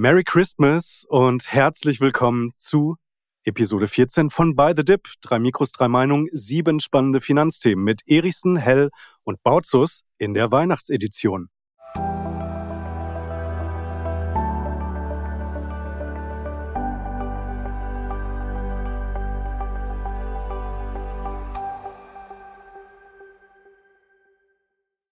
Merry Christmas und herzlich willkommen zu Episode 14 von By the Dip. Drei Mikros, drei Meinungen, sieben spannende Finanzthemen mit Erichsen, Hell und Bautzus in der Weihnachtsedition.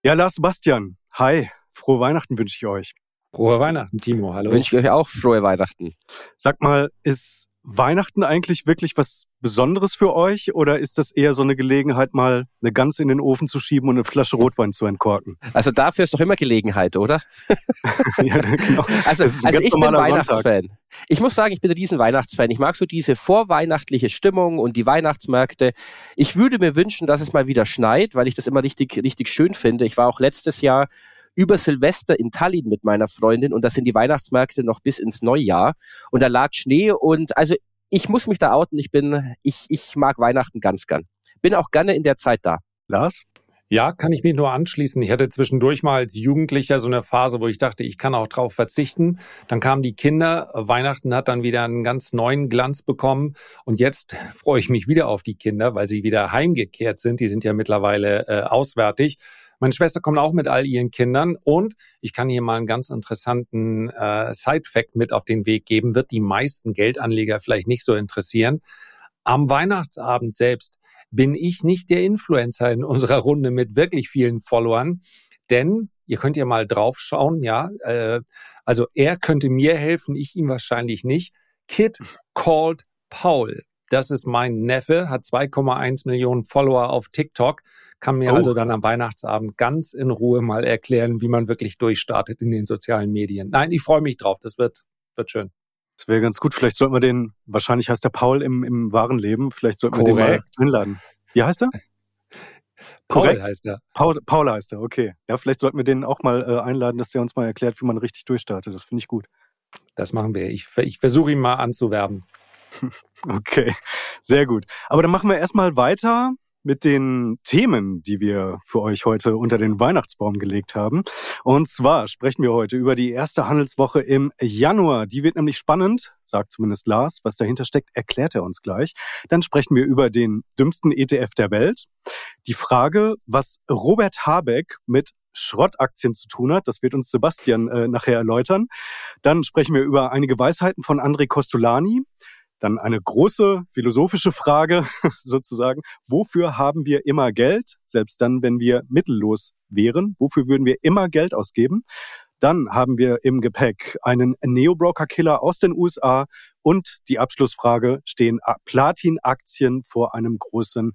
Ja, Lars Sebastian, hi, frohe Weihnachten wünsche ich euch. Frohe Weihnachten, Timo. Hallo. Wünsche ich euch auch frohe Weihnachten. Sag mal, ist Weihnachten eigentlich wirklich was Besonderes für euch oder ist das eher so eine Gelegenheit, mal eine Gans in den Ofen zu schieben und eine Flasche Rotwein zu entkorken? Also dafür ist doch immer Gelegenheit, oder? ja, genau. Also, also ich bin Weihnachtsfan. Ich muss sagen, ich bin ein riesen Weihnachtsfan. Ich mag so diese vorweihnachtliche Stimmung und die Weihnachtsmärkte. Ich würde mir wünschen, dass es mal wieder schneit, weil ich das immer richtig, richtig schön finde. Ich war auch letztes Jahr über Silvester in Tallinn mit meiner Freundin und da sind die Weihnachtsmärkte noch bis ins Neujahr und da lag Schnee und also ich muss mich da outen, ich bin, ich, ich mag Weihnachten ganz gern. Bin auch gerne in der Zeit da. Lars? Ja, kann ich mich nur anschließen. Ich hatte zwischendurch mal als Jugendlicher so eine Phase, wo ich dachte, ich kann auch drauf verzichten. Dann kamen die Kinder, Weihnachten hat dann wieder einen ganz neuen Glanz bekommen. Und jetzt freue ich mich wieder auf die Kinder, weil sie wieder heimgekehrt sind. Die sind ja mittlerweile äh, auswärtig. Meine Schwester kommt auch mit all ihren Kindern und ich kann hier mal einen ganz interessanten äh, Side-Fact mit auf den Weg geben, wird die meisten Geldanleger vielleicht nicht so interessieren. Am Weihnachtsabend selbst bin ich nicht der Influencer in unserer Runde mit wirklich vielen Followern, denn ihr könnt ja mal draufschauen, ja, äh, also er könnte mir helfen, ich ihm wahrscheinlich nicht. Kid called Paul. Das ist mein Neffe, hat 2,1 Millionen Follower auf TikTok, kann mir oh. also dann am Weihnachtsabend ganz in Ruhe mal erklären, wie man wirklich durchstartet in den sozialen Medien. Nein, ich freue mich drauf. Das wird, wird schön. Das wäre ganz gut. Vielleicht sollten wir den, wahrscheinlich heißt der Paul im, im wahren Leben, vielleicht sollten Korrekt. wir den mal einladen. Wie heißt er? Paul Korrekt. heißt er. Paul, Paul heißt er, okay. Ja, vielleicht sollten wir den auch mal äh, einladen, dass der uns mal erklärt, wie man richtig durchstartet. Das finde ich gut. Das machen wir. Ich, ich versuche ihn mal anzuwerben. Okay, sehr gut. Aber dann machen wir erstmal weiter mit den Themen, die wir für euch heute unter den Weihnachtsbaum gelegt haben. Und zwar sprechen wir heute über die erste Handelswoche im Januar. Die wird nämlich spannend, sagt zumindest Lars. Was dahinter steckt, erklärt er uns gleich. Dann sprechen wir über den dümmsten ETF der Welt. Die Frage, was Robert Habeck mit Schrottaktien zu tun hat. Das wird uns Sebastian äh, nachher erläutern. Dann sprechen wir über einige Weisheiten von André Costolani. Dann eine große philosophische Frage sozusagen. Wofür haben wir immer Geld? Selbst dann, wenn wir mittellos wären. Wofür würden wir immer Geld ausgeben? Dann haben wir im Gepäck einen Neo-Broker-Killer aus den USA und die Abschlussfrage, stehen Platin-Aktien vor einem großen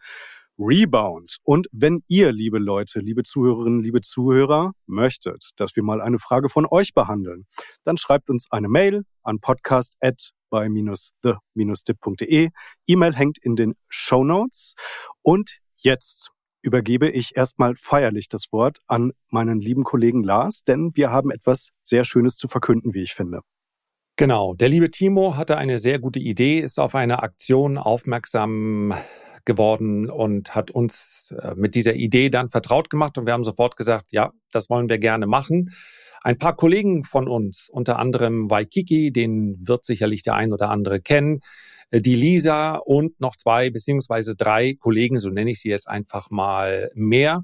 Rebound. Und wenn ihr, liebe Leute, liebe Zuhörerinnen, liebe Zuhörer, möchtet, dass wir mal eine Frage von euch behandeln, dann schreibt uns eine Mail an podcast@ bei-the-dip.de. E-Mail hängt in den Show Notes. Und jetzt übergebe ich erstmal feierlich das Wort an meinen lieben Kollegen Lars, denn wir haben etwas sehr Schönes zu verkünden, wie ich finde. Genau, der liebe Timo hatte eine sehr gute Idee, ist auf eine Aktion aufmerksam geworden und hat uns äh, mit dieser Idee dann vertraut gemacht und wir haben sofort gesagt, ja, das wollen wir gerne machen. Ein paar Kollegen von uns, unter anderem Waikiki, den wird sicherlich der ein oder andere kennen, äh, die Lisa und noch zwei beziehungsweise drei Kollegen, so nenne ich sie jetzt einfach mal mehr,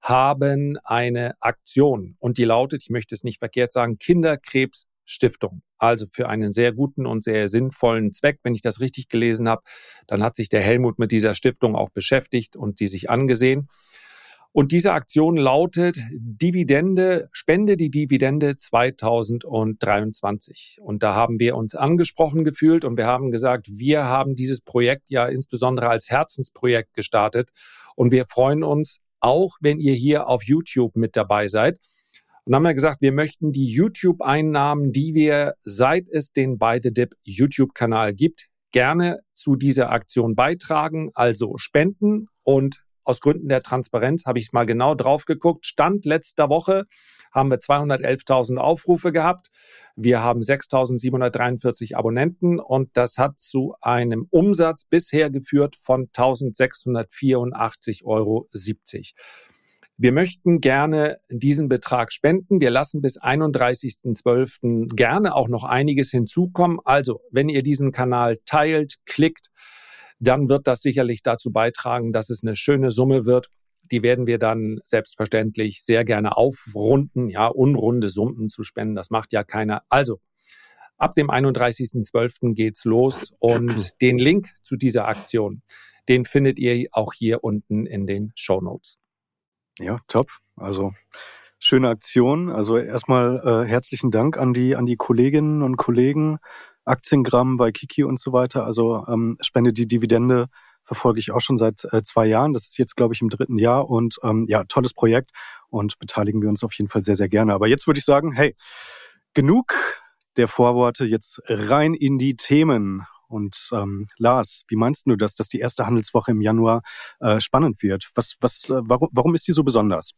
haben eine Aktion und die lautet, ich möchte es nicht verkehrt sagen, Kinderkrebsstiftung. Also für einen sehr guten und sehr sinnvollen Zweck, wenn ich das richtig gelesen habe, dann hat sich der Helmut mit dieser Stiftung auch beschäftigt und die sich angesehen. Und diese Aktion lautet Dividende, spende die Dividende 2023. Und da haben wir uns angesprochen gefühlt und wir haben gesagt, wir haben dieses Projekt ja insbesondere als Herzensprojekt gestartet. Und wir freuen uns auch, wenn ihr hier auf YouTube mit dabei seid. Und haben wir gesagt, wir möchten die YouTube-Einnahmen, die wir seit es den By the Dip YouTube-Kanal gibt, gerne zu dieser Aktion beitragen, also spenden und aus Gründen der Transparenz habe ich mal genau drauf geguckt. Stand letzter Woche haben wir 211.000 Aufrufe gehabt. Wir haben 6.743 Abonnenten und das hat zu einem Umsatz bisher geführt von 1.684,70 Euro. Wir möchten gerne diesen Betrag spenden. Wir lassen bis 31.12. gerne auch noch einiges hinzukommen. Also, wenn ihr diesen Kanal teilt, klickt, dann wird das sicherlich dazu beitragen, dass es eine schöne Summe wird. Die werden wir dann selbstverständlich sehr gerne aufrunden, ja, unrunde Summen zu spenden. Das macht ja keiner. Also, ab dem 31.12. geht's los und den Link zu dieser Aktion, den findet ihr auch hier unten in den Show Notes. Ja, top. Also schöne Aktion. Also erstmal äh, herzlichen Dank an die an die Kolleginnen und Kollegen, Aktiengramm bei Kiki und so weiter. Also ähm, Spende die Dividende verfolge ich auch schon seit äh, zwei Jahren. Das ist jetzt, glaube ich, im dritten Jahr und ähm, ja, tolles Projekt und beteiligen wir uns auf jeden Fall sehr, sehr gerne. Aber jetzt würde ich sagen, hey, genug der Vorworte, jetzt rein in die Themen. Und ähm, Lars, wie meinst du das, dass die erste Handelswoche im Januar äh, spannend wird? Was, was, äh, warum, warum ist die so besonders?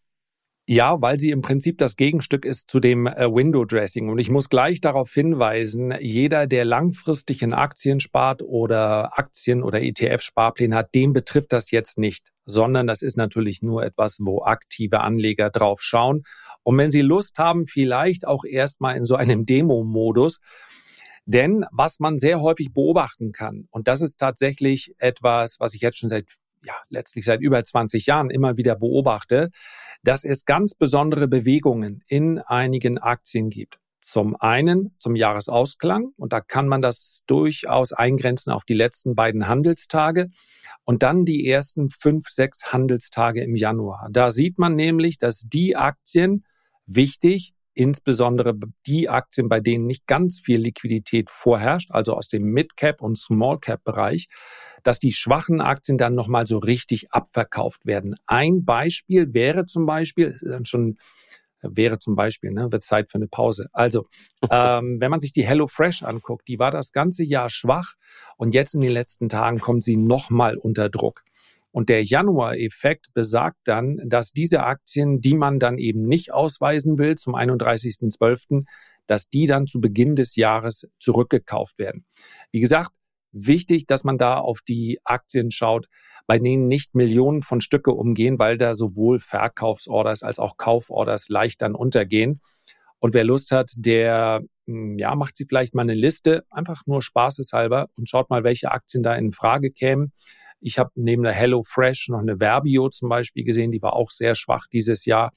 Ja, weil sie im Prinzip das Gegenstück ist zu dem äh, Window Dressing. Und ich muss gleich darauf hinweisen, jeder, der langfristig in Aktien spart oder Aktien oder ETF-Sparpläne hat, dem betrifft das jetzt nicht, sondern das ist natürlich nur etwas, wo aktive Anleger drauf schauen. Und wenn sie Lust haben, vielleicht auch erstmal in so einem Demo-Modus, denn was man sehr häufig beobachten kann, und das ist tatsächlich etwas, was ich jetzt schon seit ja, letztlich seit über 20 Jahren immer wieder beobachte, dass es ganz besondere Bewegungen in einigen Aktien gibt. Zum einen zum Jahresausklang und da kann man das durchaus eingrenzen auf die letzten beiden Handelstage und dann die ersten fünf, sechs Handelstage im Januar. Da sieht man nämlich, dass die Aktien wichtig insbesondere die Aktien, bei denen nicht ganz viel Liquidität vorherrscht, also aus dem Mid-Cap und Small-Cap-Bereich, dass die schwachen Aktien dann nochmal so richtig abverkauft werden. Ein Beispiel wäre zum Beispiel, dann schon wäre zum Beispiel, ne, wird Zeit für eine Pause. Also, ähm, wenn man sich die HelloFresh anguckt, die war das ganze Jahr schwach und jetzt in den letzten Tagen kommt sie nochmal unter Druck. Und der Januar-Effekt besagt dann, dass diese Aktien, die man dann eben nicht ausweisen will zum 31.12., dass die dann zu Beginn des Jahres zurückgekauft werden. Wie gesagt, wichtig, dass man da auf die Aktien schaut, bei denen nicht Millionen von Stücke umgehen, weil da sowohl Verkaufsorders als auch Kauforders leicht dann untergehen. Und wer Lust hat, der hm, ja, macht sie vielleicht mal eine Liste, einfach nur spaßeshalber und schaut mal, welche Aktien da in Frage kämen. Ich habe neben der Hello Fresh noch eine Verbio zum Beispiel gesehen, die war auch sehr schwach dieses Jahr.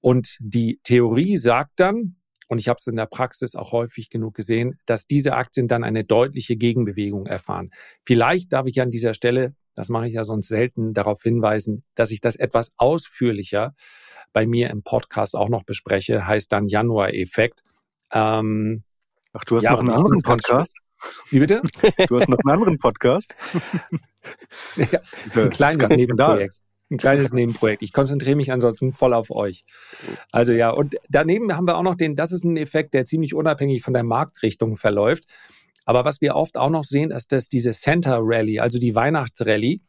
Und die Theorie sagt dann, und ich habe es in der Praxis auch häufig genug gesehen, dass diese Aktien dann eine deutliche Gegenbewegung erfahren. Vielleicht darf ich an dieser Stelle, das mache ich ja sonst selten, darauf hinweisen, dass ich das etwas ausführlicher bei mir im Podcast auch noch bespreche, heißt dann Januar-Effekt. Ähm, Ach, du hast ja, noch einen anderen Podcast? Wie bitte? Du hast noch einen anderen Podcast? ja, ein kleines Nebenprojekt. Ein kleines Nebenprojekt. Ich konzentriere mich ansonsten voll auf euch. Also ja, und daneben haben wir auch noch den, das ist ein Effekt, der ziemlich unabhängig von der Marktrichtung verläuft. Aber was wir oft auch noch sehen, ist, dass diese Center Rally, also die Weihnachtsrallye,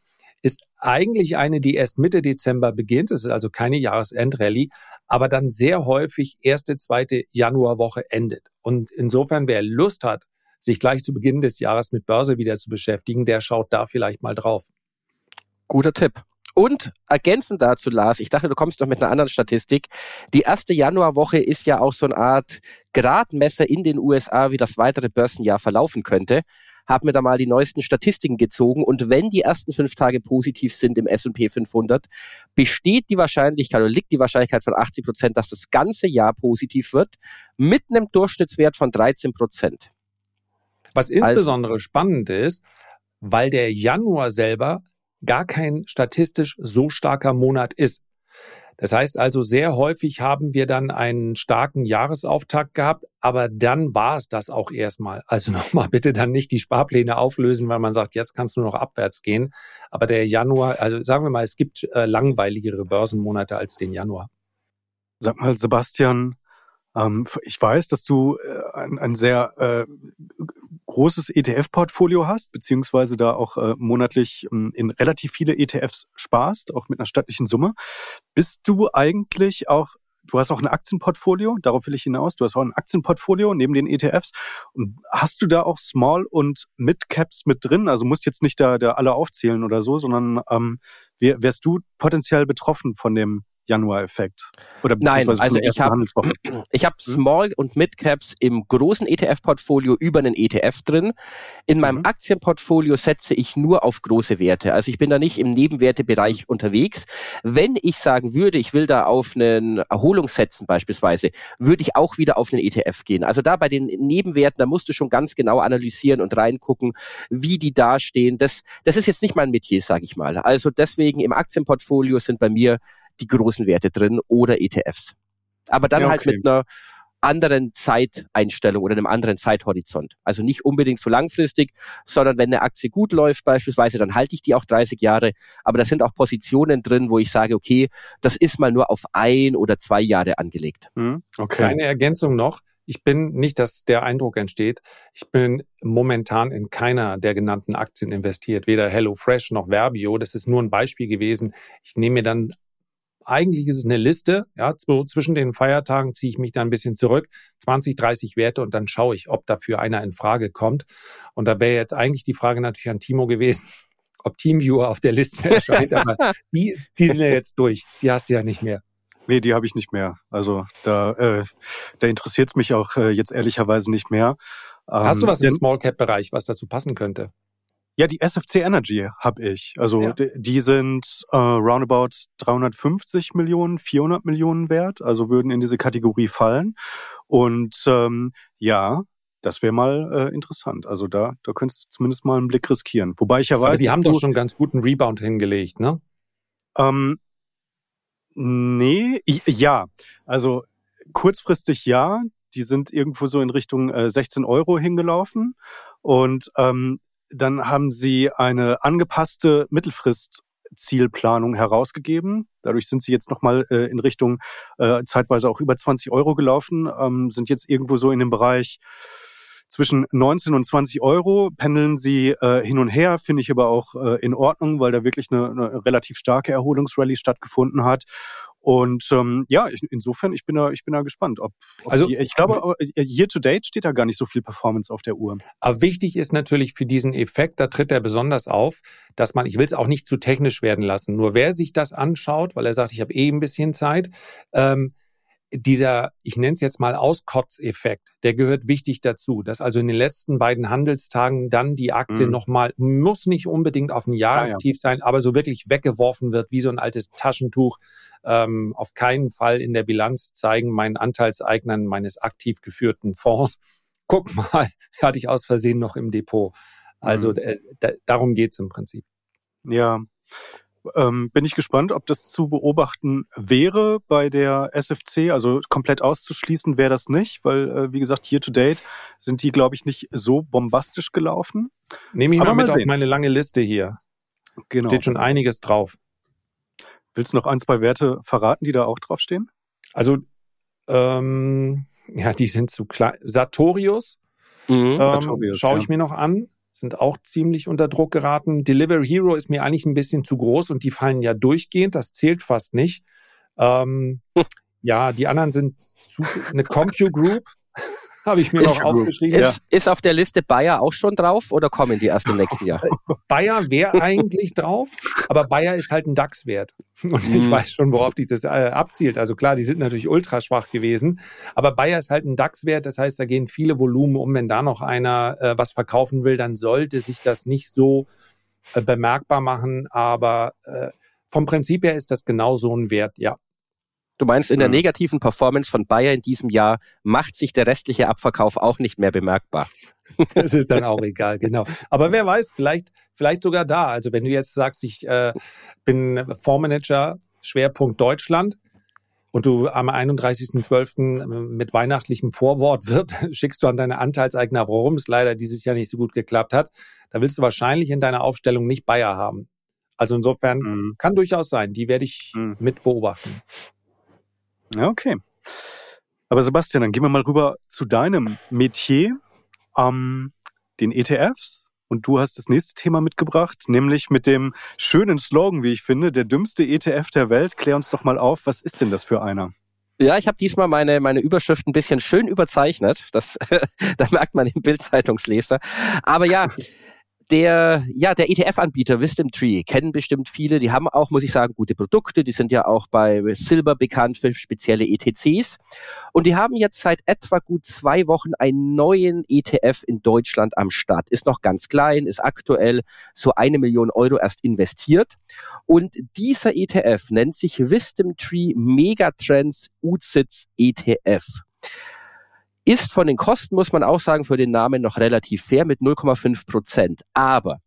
ist eigentlich eine, die erst Mitte Dezember beginnt. Es ist also keine Jahresendrallye, aber dann sehr häufig erste, zweite Januarwoche endet. Und insofern, wer Lust hat, sich gleich zu Beginn des Jahres mit Börse wieder zu beschäftigen, der schaut da vielleicht mal drauf. Guter Tipp. Und ergänzend dazu, Lars, ich dachte, du kommst noch mit einer anderen Statistik. Die erste Januarwoche ist ja auch so eine Art Gradmesser in den USA, wie das weitere Börsenjahr verlaufen könnte. Hab mir da mal die neuesten Statistiken gezogen und wenn die ersten fünf Tage positiv sind im S&P 500, besteht die Wahrscheinlichkeit oder liegt die Wahrscheinlichkeit von 80 Prozent, dass das ganze Jahr positiv wird, mit einem Durchschnittswert von 13 Prozent. Was insbesondere also, spannend ist, weil der Januar selber gar kein statistisch so starker Monat ist. Das heißt also, sehr häufig haben wir dann einen starken Jahresauftakt gehabt, aber dann war es das auch erstmal. Also nochmal bitte dann nicht die Sparpläne auflösen, weil man sagt, jetzt kannst du noch abwärts gehen. Aber der Januar, also sagen wir mal, es gibt äh, langweiligere Börsenmonate als den Januar. Sag mal, Sebastian, ähm, ich weiß, dass du äh, ein, ein sehr äh, großes ETF-Portfolio hast, beziehungsweise da auch äh, monatlich ähm, in relativ viele ETFs sparst, auch mit einer stattlichen Summe. Bist du eigentlich auch Du hast auch ein Aktienportfolio, darauf will ich hinaus. Du hast auch ein Aktienportfolio neben den ETFs. Und hast du da auch Small- und Mid-Caps mit drin? Also musst jetzt nicht da, da alle aufzählen oder so, sondern ähm, wär, wärst du potenziell betroffen von dem Januar-Effekt? Oder Nein, also ich habe ich hab hm? Small und Mid Caps im großen ETF-Portfolio über einen ETF drin. In meinem mhm. Aktienportfolio setze ich nur auf große Werte. Also ich bin da nicht im Nebenwertebereich mhm. unterwegs. Wenn ich sagen würde, ich will da auf einen Erholung setzen beispielsweise, würde ich auch wieder auf einen ETF gehen. Also da bei den Nebenwerten, da musst du schon ganz genau analysieren und reingucken, wie die dastehen. Das, das ist jetzt nicht mein Metier, sage ich mal. Also deswegen im Aktienportfolio sind bei mir die großen Werte drin oder ETFs. Aber dann ja, halt okay. halt mit einer anderen Zeiteinstellung oder einem anderen Zeithorizont. Also nicht unbedingt so langfristig, sondern wenn eine Aktie gut läuft beispielsweise, dann halte ich die auch 30 Jahre. Aber da sind auch Positionen drin, wo ich sage, okay, das ist mal nur auf ein oder zwei Jahre angelegt. Hm, okay. Kleine Ergänzung noch. Ich bin nicht, dass der Eindruck entsteht. Ich bin momentan in keiner der genannten Aktien investiert, weder HelloFresh noch Verbio. Das ist nur ein Beispiel gewesen. Ich nehme mir dann eigentlich ist es eine Liste, ja, zwischen den Feiertagen ziehe ich mich da ein bisschen zurück, 20, 30 Werte und dann schaue ich, ob dafür einer in Frage kommt. Und da wäre jetzt eigentlich die Frage natürlich an Timo gewesen, ob Teamviewer auf der Liste erscheint, aber die, die sind ja jetzt durch, die hast du ja nicht mehr. Nee, die habe ich nicht mehr. Also da, äh, da interessiert es mich auch äh, jetzt ehrlicherweise nicht mehr. Hast du ähm, was im Small Cap Bereich, was dazu passen könnte? Ja, die SFC Energy habe ich. Also ja. die, die, sind äh, roundabout 350 Millionen, 400 Millionen wert, also würden in diese Kategorie fallen. Und ähm, ja, das wäre mal äh, interessant. Also da, da könntest du zumindest mal einen Blick riskieren. Wobei ich ja weiß, Aber die haben doch schon ganz guten Rebound hingelegt, ne? Ähm, nee, ja. Also kurzfristig ja. Die sind irgendwo so in Richtung äh, 16 Euro hingelaufen. Und ähm, dann haben sie eine angepasste Mittelfristzielplanung herausgegeben. Dadurch sind sie jetzt nochmal äh, in Richtung äh, zeitweise auch über 20 Euro gelaufen, ähm, sind jetzt irgendwo so in dem Bereich zwischen 19 und 20 Euro pendeln sie äh, hin und her, finde ich aber auch äh, in Ordnung, weil da wirklich eine, eine relativ starke Erholungsrallye stattgefunden hat. Und ähm, ja, ich, insofern, ich bin da, ich bin da gespannt. Ob, ob also die, ich glaube, äh, year to date steht da gar nicht so viel Performance auf der Uhr. Aber wichtig ist natürlich für diesen Effekt, da tritt er besonders auf, dass man, ich will es auch nicht zu technisch werden lassen. Nur wer sich das anschaut, weil er sagt, ich habe eh ein bisschen Zeit, ähm, dieser, ich nenne es jetzt mal Auskotzeffekt, der gehört wichtig dazu, dass also in den letzten beiden Handelstagen dann die Aktie mhm. nochmal, muss nicht unbedingt auf ein Jahrestief ja, ja. sein, aber so wirklich weggeworfen wird, wie so ein altes Taschentuch, ähm, auf keinen Fall in der Bilanz zeigen, meinen Anteilseignern meines aktiv geführten Fonds. Guck mal, hatte ich aus Versehen noch im Depot. Also mhm. äh, darum geht's im Prinzip. Ja, ähm, bin ich gespannt, ob das zu beobachten wäre bei der SFC. Also komplett auszuschließen wäre das nicht, weil, äh, wie gesagt, hier to date sind die, glaube ich, nicht so bombastisch gelaufen. Nehme ich Aber mal mit auf meine lange Liste hier. Genau. Steht schon einiges drauf. Willst du noch ein, zwei Werte verraten, die da auch draufstehen? Also, ähm, ja, die sind zu klein. Sartorius, mhm, ähm, Sartorius schaue ich ja. mir noch an sind auch ziemlich unter Druck geraten. Delivery Hero ist mir eigentlich ein bisschen zu groß und die fallen ja durchgehend, das zählt fast nicht. Ähm, ja, die anderen sind zu, eine Compu Group habe ich mir ist, noch aufgeschrieben. Ist, ja. ist auf der Liste Bayer auch schon drauf oder kommen die erst im nächsten Jahr? Bayer wäre eigentlich drauf, aber Bayer ist halt ein DAX-Wert. Und ich hm. weiß schon, worauf dieses äh, abzielt. Also klar, die sind natürlich ultra schwach gewesen, aber Bayer ist halt ein DAX-Wert. Das heißt, da gehen viele Volumen um. Wenn da noch einer äh, was verkaufen will, dann sollte sich das nicht so äh, bemerkbar machen. Aber äh, vom Prinzip her ist das genau so ein Wert, ja. Du meinst, in der mhm. negativen Performance von Bayer in diesem Jahr macht sich der restliche Abverkauf auch nicht mehr bemerkbar. Das ist dann auch egal, genau. Aber wer weiß, vielleicht, vielleicht sogar da. Also wenn du jetzt sagst, ich äh, bin Fondsmanager, Schwerpunkt Deutschland, und du am 31.12. mit weihnachtlichem Vorwort wird, schickst du an deine Anteilseigner, warum es leider dieses Jahr nicht so gut geklappt hat, da willst du wahrscheinlich in deiner Aufstellung nicht Bayer haben. Also insofern mhm. kann durchaus sein, die werde ich mhm. mit beobachten. Ja, okay. Aber Sebastian, dann gehen wir mal rüber zu deinem Metier, ähm, den ETFs. Und du hast das nächste Thema mitgebracht, nämlich mit dem schönen Slogan, wie ich finde, der dümmste ETF der Welt. Klär uns doch mal auf, was ist denn das für einer? Ja, ich habe diesmal meine, meine Überschrift ein bisschen schön überzeichnet. Das, da merkt man den Bildzeitungsleser. Aber ja, der, ja, der ETF-Anbieter Wisdom Tree kennen bestimmt viele. Die haben auch, muss ich sagen, gute Produkte. Die sind ja auch bei Silber bekannt für spezielle ETCs. Und die haben jetzt seit etwa gut zwei Wochen einen neuen ETF in Deutschland am Start. Ist noch ganz klein, ist aktuell so eine Million Euro erst investiert. Und dieser ETF nennt sich Wisdom Tree Megatrends UCITS ETF ist von den Kosten, muss man auch sagen, für den Namen noch relativ fair mit 0,5 Prozent. Aber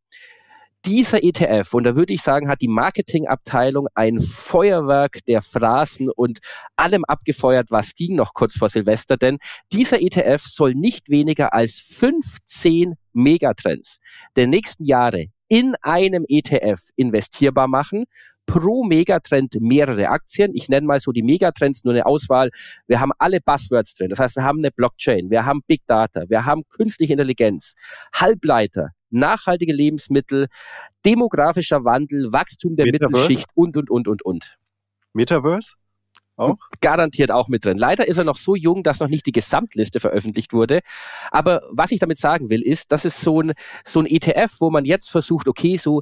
dieser ETF, und da würde ich sagen, hat die Marketingabteilung ein Feuerwerk der Phrasen und allem abgefeuert, was ging noch kurz vor Silvester, denn dieser ETF soll nicht weniger als 15 Megatrends der nächsten Jahre in einem ETF investierbar machen pro Megatrend mehrere Aktien. Ich nenne mal so die Megatrends, nur eine Auswahl. Wir haben alle Buzzwords drin. Das heißt, wir haben eine Blockchain, wir haben Big Data, wir haben künstliche Intelligenz, Halbleiter, nachhaltige Lebensmittel, demografischer Wandel, Wachstum der Metaverse? Mittelschicht und, und, und, und, und. Metaverse? Auch? Garantiert auch mit drin. Leider ist er noch so jung, dass noch nicht die Gesamtliste veröffentlicht wurde. Aber was ich damit sagen will, ist, das ist so ein, so ein ETF, wo man jetzt versucht, okay, so,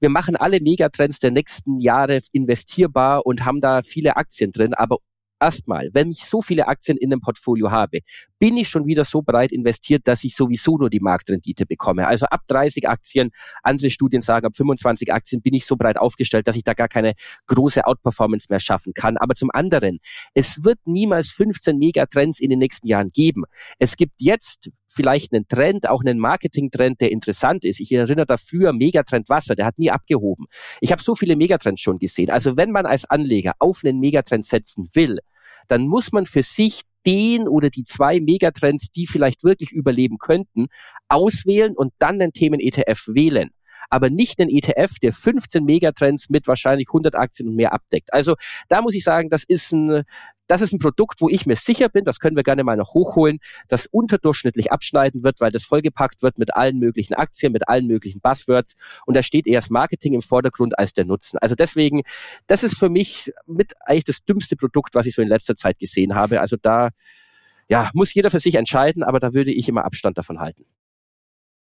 wir machen alle Megatrends der nächsten Jahre investierbar und haben da viele Aktien drin, aber erstmal, wenn ich so viele Aktien in einem Portfolio habe, bin ich schon wieder so breit investiert, dass ich sowieso nur die Marktrendite bekomme. Also ab 30 Aktien, andere Studien sagen, ab 25 Aktien bin ich so breit aufgestellt, dass ich da gar keine große Outperformance mehr schaffen kann. Aber zum anderen, es wird niemals 15 Megatrends in den nächsten Jahren geben. Es gibt jetzt vielleicht einen Trend, auch einen Marketing-Trend, der interessant ist. Ich erinnere da früher Megatrend Wasser, der hat nie abgehoben. Ich habe so viele Megatrends schon gesehen. Also wenn man als Anleger auf einen Megatrend setzen will, dann muss man für sich den oder die zwei Megatrends, die vielleicht wirklich überleben könnten, auswählen und dann den Themen-ETF wählen aber nicht einen ETF, der 15 Megatrends mit wahrscheinlich 100 Aktien und mehr abdeckt. Also da muss ich sagen, das ist ein das ist ein Produkt, wo ich mir sicher bin, das können wir gerne mal noch hochholen, das unterdurchschnittlich abschneiden wird, weil das vollgepackt wird mit allen möglichen Aktien, mit allen möglichen Buzzwords und da steht eher das Marketing im Vordergrund als der Nutzen. Also deswegen, das ist für mich mit eigentlich das dümmste Produkt, was ich so in letzter Zeit gesehen habe. Also da, ja, muss jeder für sich entscheiden, aber da würde ich immer Abstand davon halten.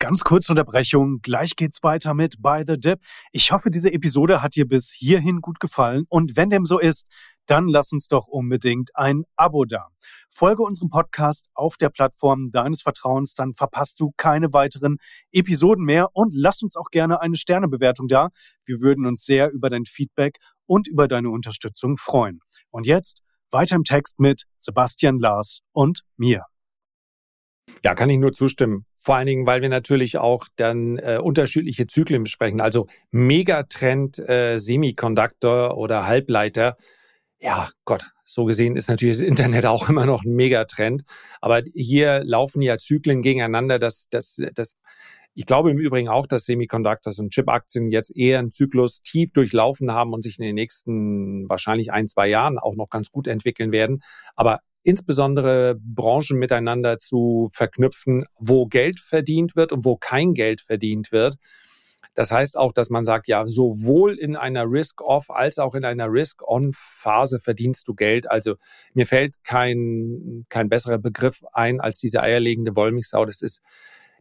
Ganz kurze Unterbrechung. Gleich geht's weiter mit By the Dip. Ich hoffe, diese Episode hat dir bis hierhin gut gefallen. Und wenn dem so ist, dann lass uns doch unbedingt ein Abo da. Folge unserem Podcast auf der Plattform deines Vertrauens, dann verpasst du keine weiteren Episoden mehr und lass uns auch gerne eine Sternebewertung da. Wir würden uns sehr über dein Feedback und über deine Unterstützung freuen. Und jetzt weiter im Text mit Sebastian Lars und mir. Ja, kann ich nur zustimmen. Vor allen Dingen, weil wir natürlich auch dann äh, unterschiedliche Zyklen besprechen. Also Megatrend äh, Semiconductor oder Halbleiter. Ja, Gott, so gesehen ist natürlich das Internet auch immer noch ein Megatrend. Aber hier laufen ja Zyklen gegeneinander. Das, das, das, ich glaube im Übrigen auch, dass Semiconductors und Chip-Aktien jetzt eher einen Zyklus tief durchlaufen haben und sich in den nächsten wahrscheinlich ein, zwei Jahren auch noch ganz gut entwickeln werden. Aber insbesondere Branchen miteinander zu verknüpfen, wo Geld verdient wird und wo kein Geld verdient wird. Das heißt auch, dass man sagt, ja, sowohl in einer Risk-Off als auch in einer Risk-On-Phase verdienst du Geld. Also mir fällt kein, kein besserer Begriff ein als diese eierlegende Wollmilchsau. Das ist,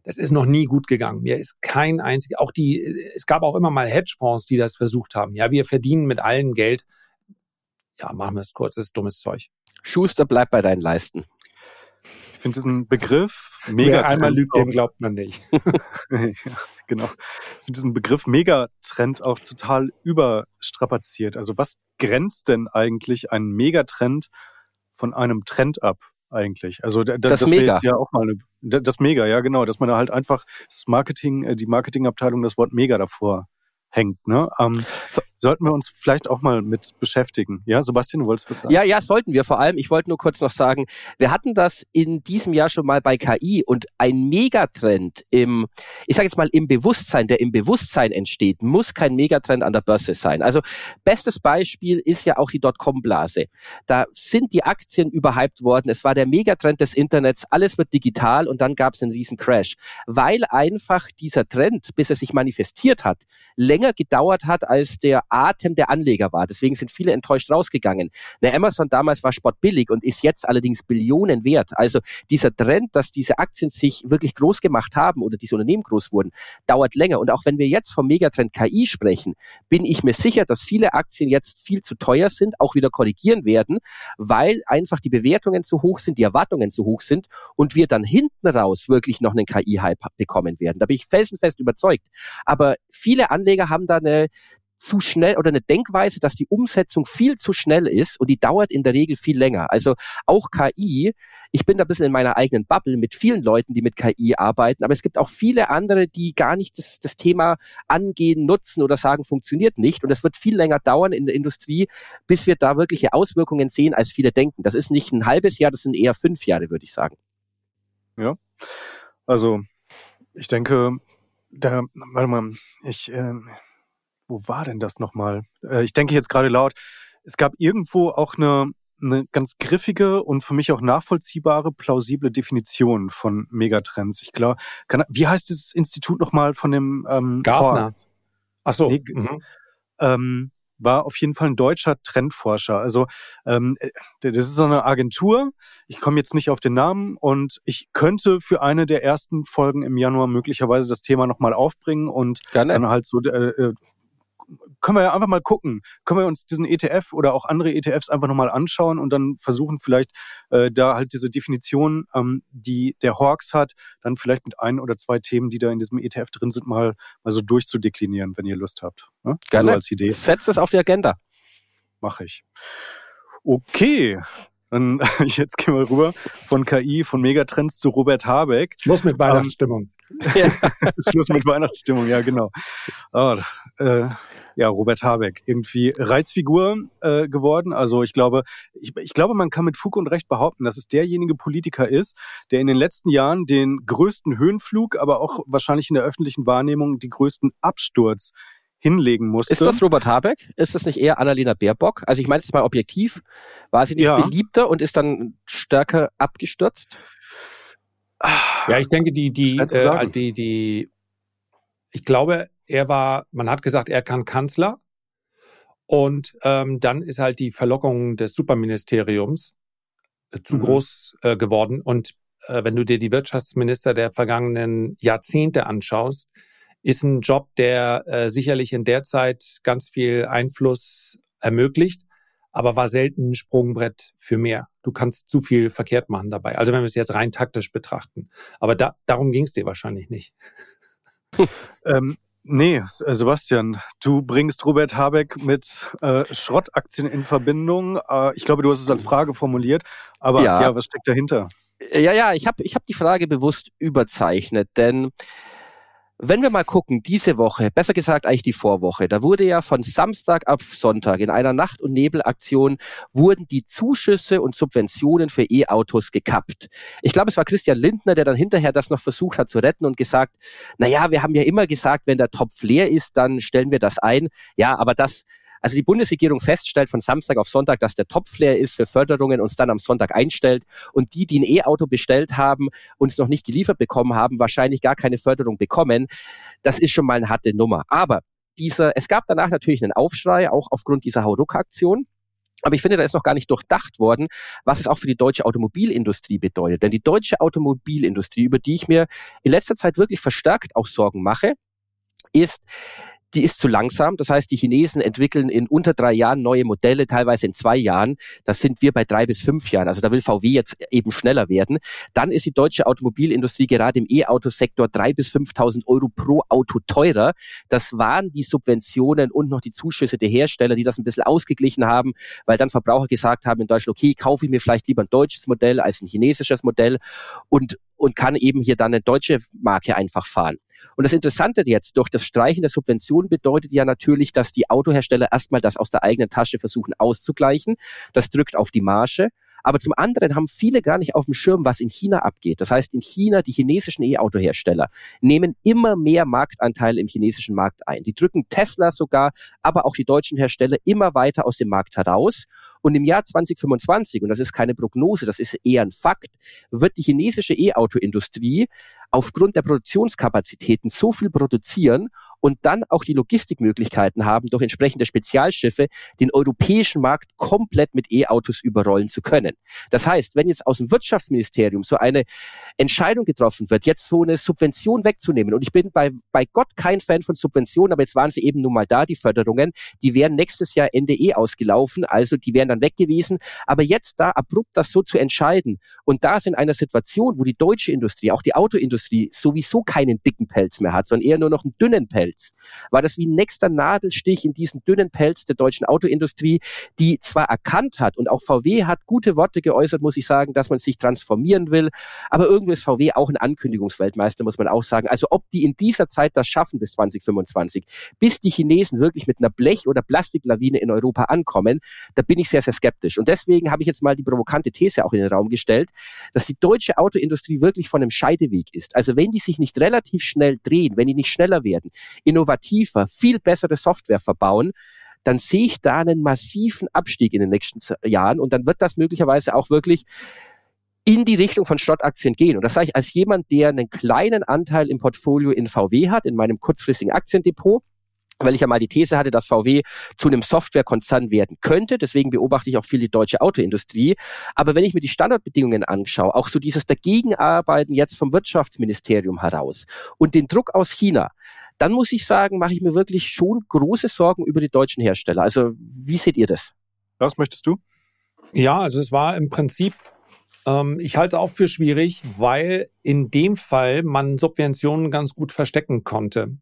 das ist noch nie gut gegangen. Mir ist kein einziger, auch die, es gab auch immer mal Hedgefonds, die das versucht haben. Ja, wir verdienen mit allen Geld. Ja, machen wir es kurz, das ist dummes Zeug. Schuster, bleib bei deinen Leisten. Ich finde diesen Begriff mega. Wer einmal lügt, dem glaubt man nicht. ja, genau. Ich finde diesen Begriff Megatrend auch total überstrapaziert. Also was grenzt denn eigentlich ein Megatrend von einem Trend ab? eigentlich. Also da, das, das Mega. ja auch mal eine, das Mega, ja genau, dass man da halt einfach das Marketing, äh, die Marketingabteilung das Wort Mega davor hängt. Ne? Ähm, sollten wir uns vielleicht auch mal mit beschäftigen. Ja, Sebastian, du wolltest was sagen? Ja, ja, sollten wir vor allem. Ich wollte nur kurz noch sagen, wir hatten das in diesem Jahr schon mal bei KI und ein Megatrend im, ich sage jetzt mal im Bewusstsein, der im Bewusstsein entsteht, muss kein Megatrend an der Börse sein. Also bestes Beispiel ist ja auch die Dotcom-Blase. Da sind die Aktien überhyped worden. Es war der Megatrend des Internets. Alles wird digital und dann gab es einen riesen Crash, weil einfach dieser Trend, bis er sich manifestiert hat, länger gedauert hat als der Atem der Anleger war. Deswegen sind viele enttäuscht rausgegangen. Eine Amazon damals war sportbillig und ist jetzt allerdings Billionen wert. Also dieser Trend, dass diese Aktien sich wirklich groß gemacht haben oder diese Unternehmen groß wurden, dauert länger. Und auch wenn wir jetzt vom Megatrend KI sprechen, bin ich mir sicher, dass viele Aktien jetzt viel zu teuer sind, auch wieder korrigieren werden, weil einfach die Bewertungen zu hoch sind, die Erwartungen zu hoch sind und wir dann hinten raus wirklich noch einen KI-Hype bekommen werden. Da bin ich felsenfest überzeugt. Aber viele Anleger haben da eine zu schnell oder eine Denkweise, dass die Umsetzung viel zu schnell ist und die dauert in der Regel viel länger. Also auch KI, ich bin da ein bisschen in meiner eigenen Bubble mit vielen Leuten, die mit KI arbeiten, aber es gibt auch viele andere, die gar nicht das, das Thema angehen, nutzen oder sagen, funktioniert nicht. Und es wird viel länger dauern in der Industrie, bis wir da wirkliche Auswirkungen sehen, als viele denken. Das ist nicht ein halbes Jahr, das sind eher fünf Jahre, würde ich sagen. Ja, also ich denke, da, warte mal, ich, äh, wo war denn das nochmal? Äh, ich denke jetzt gerade laut, es gab irgendwo auch eine, eine ganz griffige und für mich auch nachvollziehbare, plausible Definition von Megatrends. Ich glaube, wie heißt dieses Institut nochmal von dem ähm, Gartner? Ach so. Nee, mhm. ähm, war auf jeden Fall ein deutscher Trendforscher. Also ähm, äh, das ist so eine Agentur. Ich komme jetzt nicht auf den Namen und ich könnte für eine der ersten Folgen im Januar möglicherweise das Thema nochmal aufbringen und Gerne. dann halt so äh, äh können wir ja einfach mal gucken. Können wir uns diesen ETF oder auch andere ETFs einfach nochmal anschauen und dann versuchen vielleicht äh, da halt diese Definition, ähm, die der Hawks hat, dann vielleicht mit ein oder zwei Themen, die da in diesem ETF drin sind, mal, mal so durchzudeklinieren, wenn ihr Lust habt. Ne? Gerne. Also als Idee. Setzt es auf die Agenda. Mache ich. Okay, dann jetzt gehen wir rüber von KI, von Megatrends zu Robert Habeck. Schluss mit Weihnachtsstimmung. Ähm, Schluss mit Weihnachtsstimmung, ja genau. Oh, äh, ja, Robert Habeck, irgendwie Reizfigur äh, geworden. Also ich glaube, ich, ich glaube, man kann mit Fug und Recht behaupten, dass es derjenige Politiker ist, der in den letzten Jahren den größten Höhenflug, aber auch wahrscheinlich in der öffentlichen Wahrnehmung die größten Absturz hinlegen musste. Ist das Robert Habeck? Ist das nicht eher Annalena Baerbock? Also ich meine es mal objektiv. War sie nicht ja. beliebter und ist dann stärker abgestürzt? Ja, ich denke, die, die, äh, die, die, ich glaube, er war, man hat gesagt, er kann Kanzler. Und ähm, dann ist halt die Verlockung des Superministeriums äh, zu mhm. groß äh, geworden. Und äh, wenn du dir die Wirtschaftsminister der vergangenen Jahrzehnte anschaust, ist ein Job, der äh, sicherlich in der Zeit ganz viel Einfluss ermöglicht, aber war selten ein Sprungbrett für mehr. Du kannst zu viel verkehrt machen dabei. Also wenn wir es jetzt rein taktisch betrachten. Aber da, darum ging es dir wahrscheinlich nicht. ähm, nee, äh, Sebastian, du bringst Robert Habeck mit äh, Schrottaktien in Verbindung. Äh, ich glaube, du hast es als Frage formuliert, aber ja, ja was steckt dahinter? Ja, ja, ich habe ich hab die Frage bewusst überzeichnet, denn wenn wir mal gucken, diese Woche, besser gesagt eigentlich die Vorwoche, da wurde ja von Samstag auf Sonntag in einer Nacht- und Nebelaktion wurden die Zuschüsse und Subventionen für E-Autos gekappt. Ich glaube, es war Christian Lindner, der dann hinterher das noch versucht hat zu retten und gesagt, na ja, wir haben ja immer gesagt, wenn der Topf leer ist, dann stellen wir das ein. Ja, aber das, also die Bundesregierung feststellt von Samstag auf Sonntag, dass der Topf leer ist für Förderungen und es dann am Sonntag einstellt und die, die ein E-Auto bestellt haben und es noch nicht geliefert bekommen haben, wahrscheinlich gar keine Förderung bekommen. Das ist schon mal eine harte Nummer. Aber dieser, es gab danach natürlich einen Aufschrei, auch aufgrund dieser Hauruck-Aktion. Aber ich finde, da ist noch gar nicht durchdacht worden, was es auch für die deutsche Automobilindustrie bedeutet. Denn die deutsche Automobilindustrie, über die ich mir in letzter Zeit wirklich verstärkt auch Sorgen mache, ist, die ist zu langsam. Das heißt, die Chinesen entwickeln in unter drei Jahren neue Modelle, teilweise in zwei Jahren. Das sind wir bei drei bis fünf Jahren. Also da will VW jetzt eben schneller werden. Dann ist die deutsche Automobilindustrie gerade im E-Auto-Sektor drei bis 5.000 Euro pro Auto teurer. Das waren die Subventionen und noch die Zuschüsse der Hersteller, die das ein bisschen ausgeglichen haben, weil dann Verbraucher gesagt haben in Deutschland, okay, kaufe ich mir vielleicht lieber ein deutsches Modell als ein chinesisches Modell und und kann eben hier dann eine deutsche Marke einfach fahren. Und das Interessante jetzt, durch das Streichen der Subventionen bedeutet ja natürlich, dass die Autohersteller erstmal das aus der eigenen Tasche versuchen auszugleichen. Das drückt auf die Marge. Aber zum anderen haben viele gar nicht auf dem Schirm, was in China abgeht. Das heißt, in China, die chinesischen E-Auto-Hersteller nehmen immer mehr Marktanteil im chinesischen Markt ein. Die drücken Tesla sogar, aber auch die deutschen Hersteller immer weiter aus dem Markt heraus. Und im Jahr 2025, und das ist keine Prognose, das ist eher ein Fakt, wird die chinesische E-Auto-Industrie aufgrund der Produktionskapazitäten so viel produzieren, und dann auch die Logistikmöglichkeiten haben, durch entsprechende Spezialschiffe den europäischen Markt komplett mit E-Autos überrollen zu können. Das heißt, wenn jetzt aus dem Wirtschaftsministerium so eine Entscheidung getroffen wird, jetzt so eine Subvention wegzunehmen, und ich bin bei, bei Gott kein Fan von Subventionen, aber jetzt waren sie eben nun mal da, die Förderungen, die wären nächstes Jahr Ende eh ausgelaufen, also die wären dann weg gewesen. Aber jetzt da abrupt das so zu entscheiden und da in einer Situation, wo die deutsche Industrie, auch die Autoindustrie sowieso keinen dicken Pelz mehr hat, sondern eher nur noch einen dünnen Pelz, war das wie ein nächster Nadelstich in diesen dünnen Pelz der deutschen Autoindustrie, die zwar erkannt hat und auch VW hat gute Worte geäußert, muss ich sagen, dass man sich transformieren will, aber irgendwo ist VW auch ein Ankündigungsweltmeister, muss man auch sagen. Also ob die in dieser Zeit das schaffen bis 2025, bis die Chinesen wirklich mit einer Blech- oder Plastiklawine in Europa ankommen, da bin ich sehr, sehr skeptisch. Und deswegen habe ich jetzt mal die provokante These auch in den Raum gestellt, dass die deutsche Autoindustrie wirklich von einem Scheideweg ist. Also wenn die sich nicht relativ schnell drehen, wenn die nicht schneller werden, innovativer, viel bessere Software verbauen, dann sehe ich da einen massiven Abstieg in den nächsten Jahren und dann wird das möglicherweise auch wirklich in die Richtung von Schrottaktien gehen. Und das sage ich als jemand, der einen kleinen Anteil im Portfolio in VW hat, in meinem kurzfristigen Aktiendepot weil ich ja mal die These hatte, dass VW zu einem Softwarekonzern werden könnte. Deswegen beobachte ich auch viel die deutsche Autoindustrie. Aber wenn ich mir die Standardbedingungen anschaue, auch so dieses Dagegenarbeiten jetzt vom Wirtschaftsministerium heraus und den Druck aus China, dann muss ich sagen, mache ich mir wirklich schon große Sorgen über die deutschen Hersteller. Also wie seht ihr das? Was möchtest du? Ja, also es war im Prinzip ähm, ich halte es auch für schwierig, weil in dem Fall man Subventionen ganz gut verstecken konnte.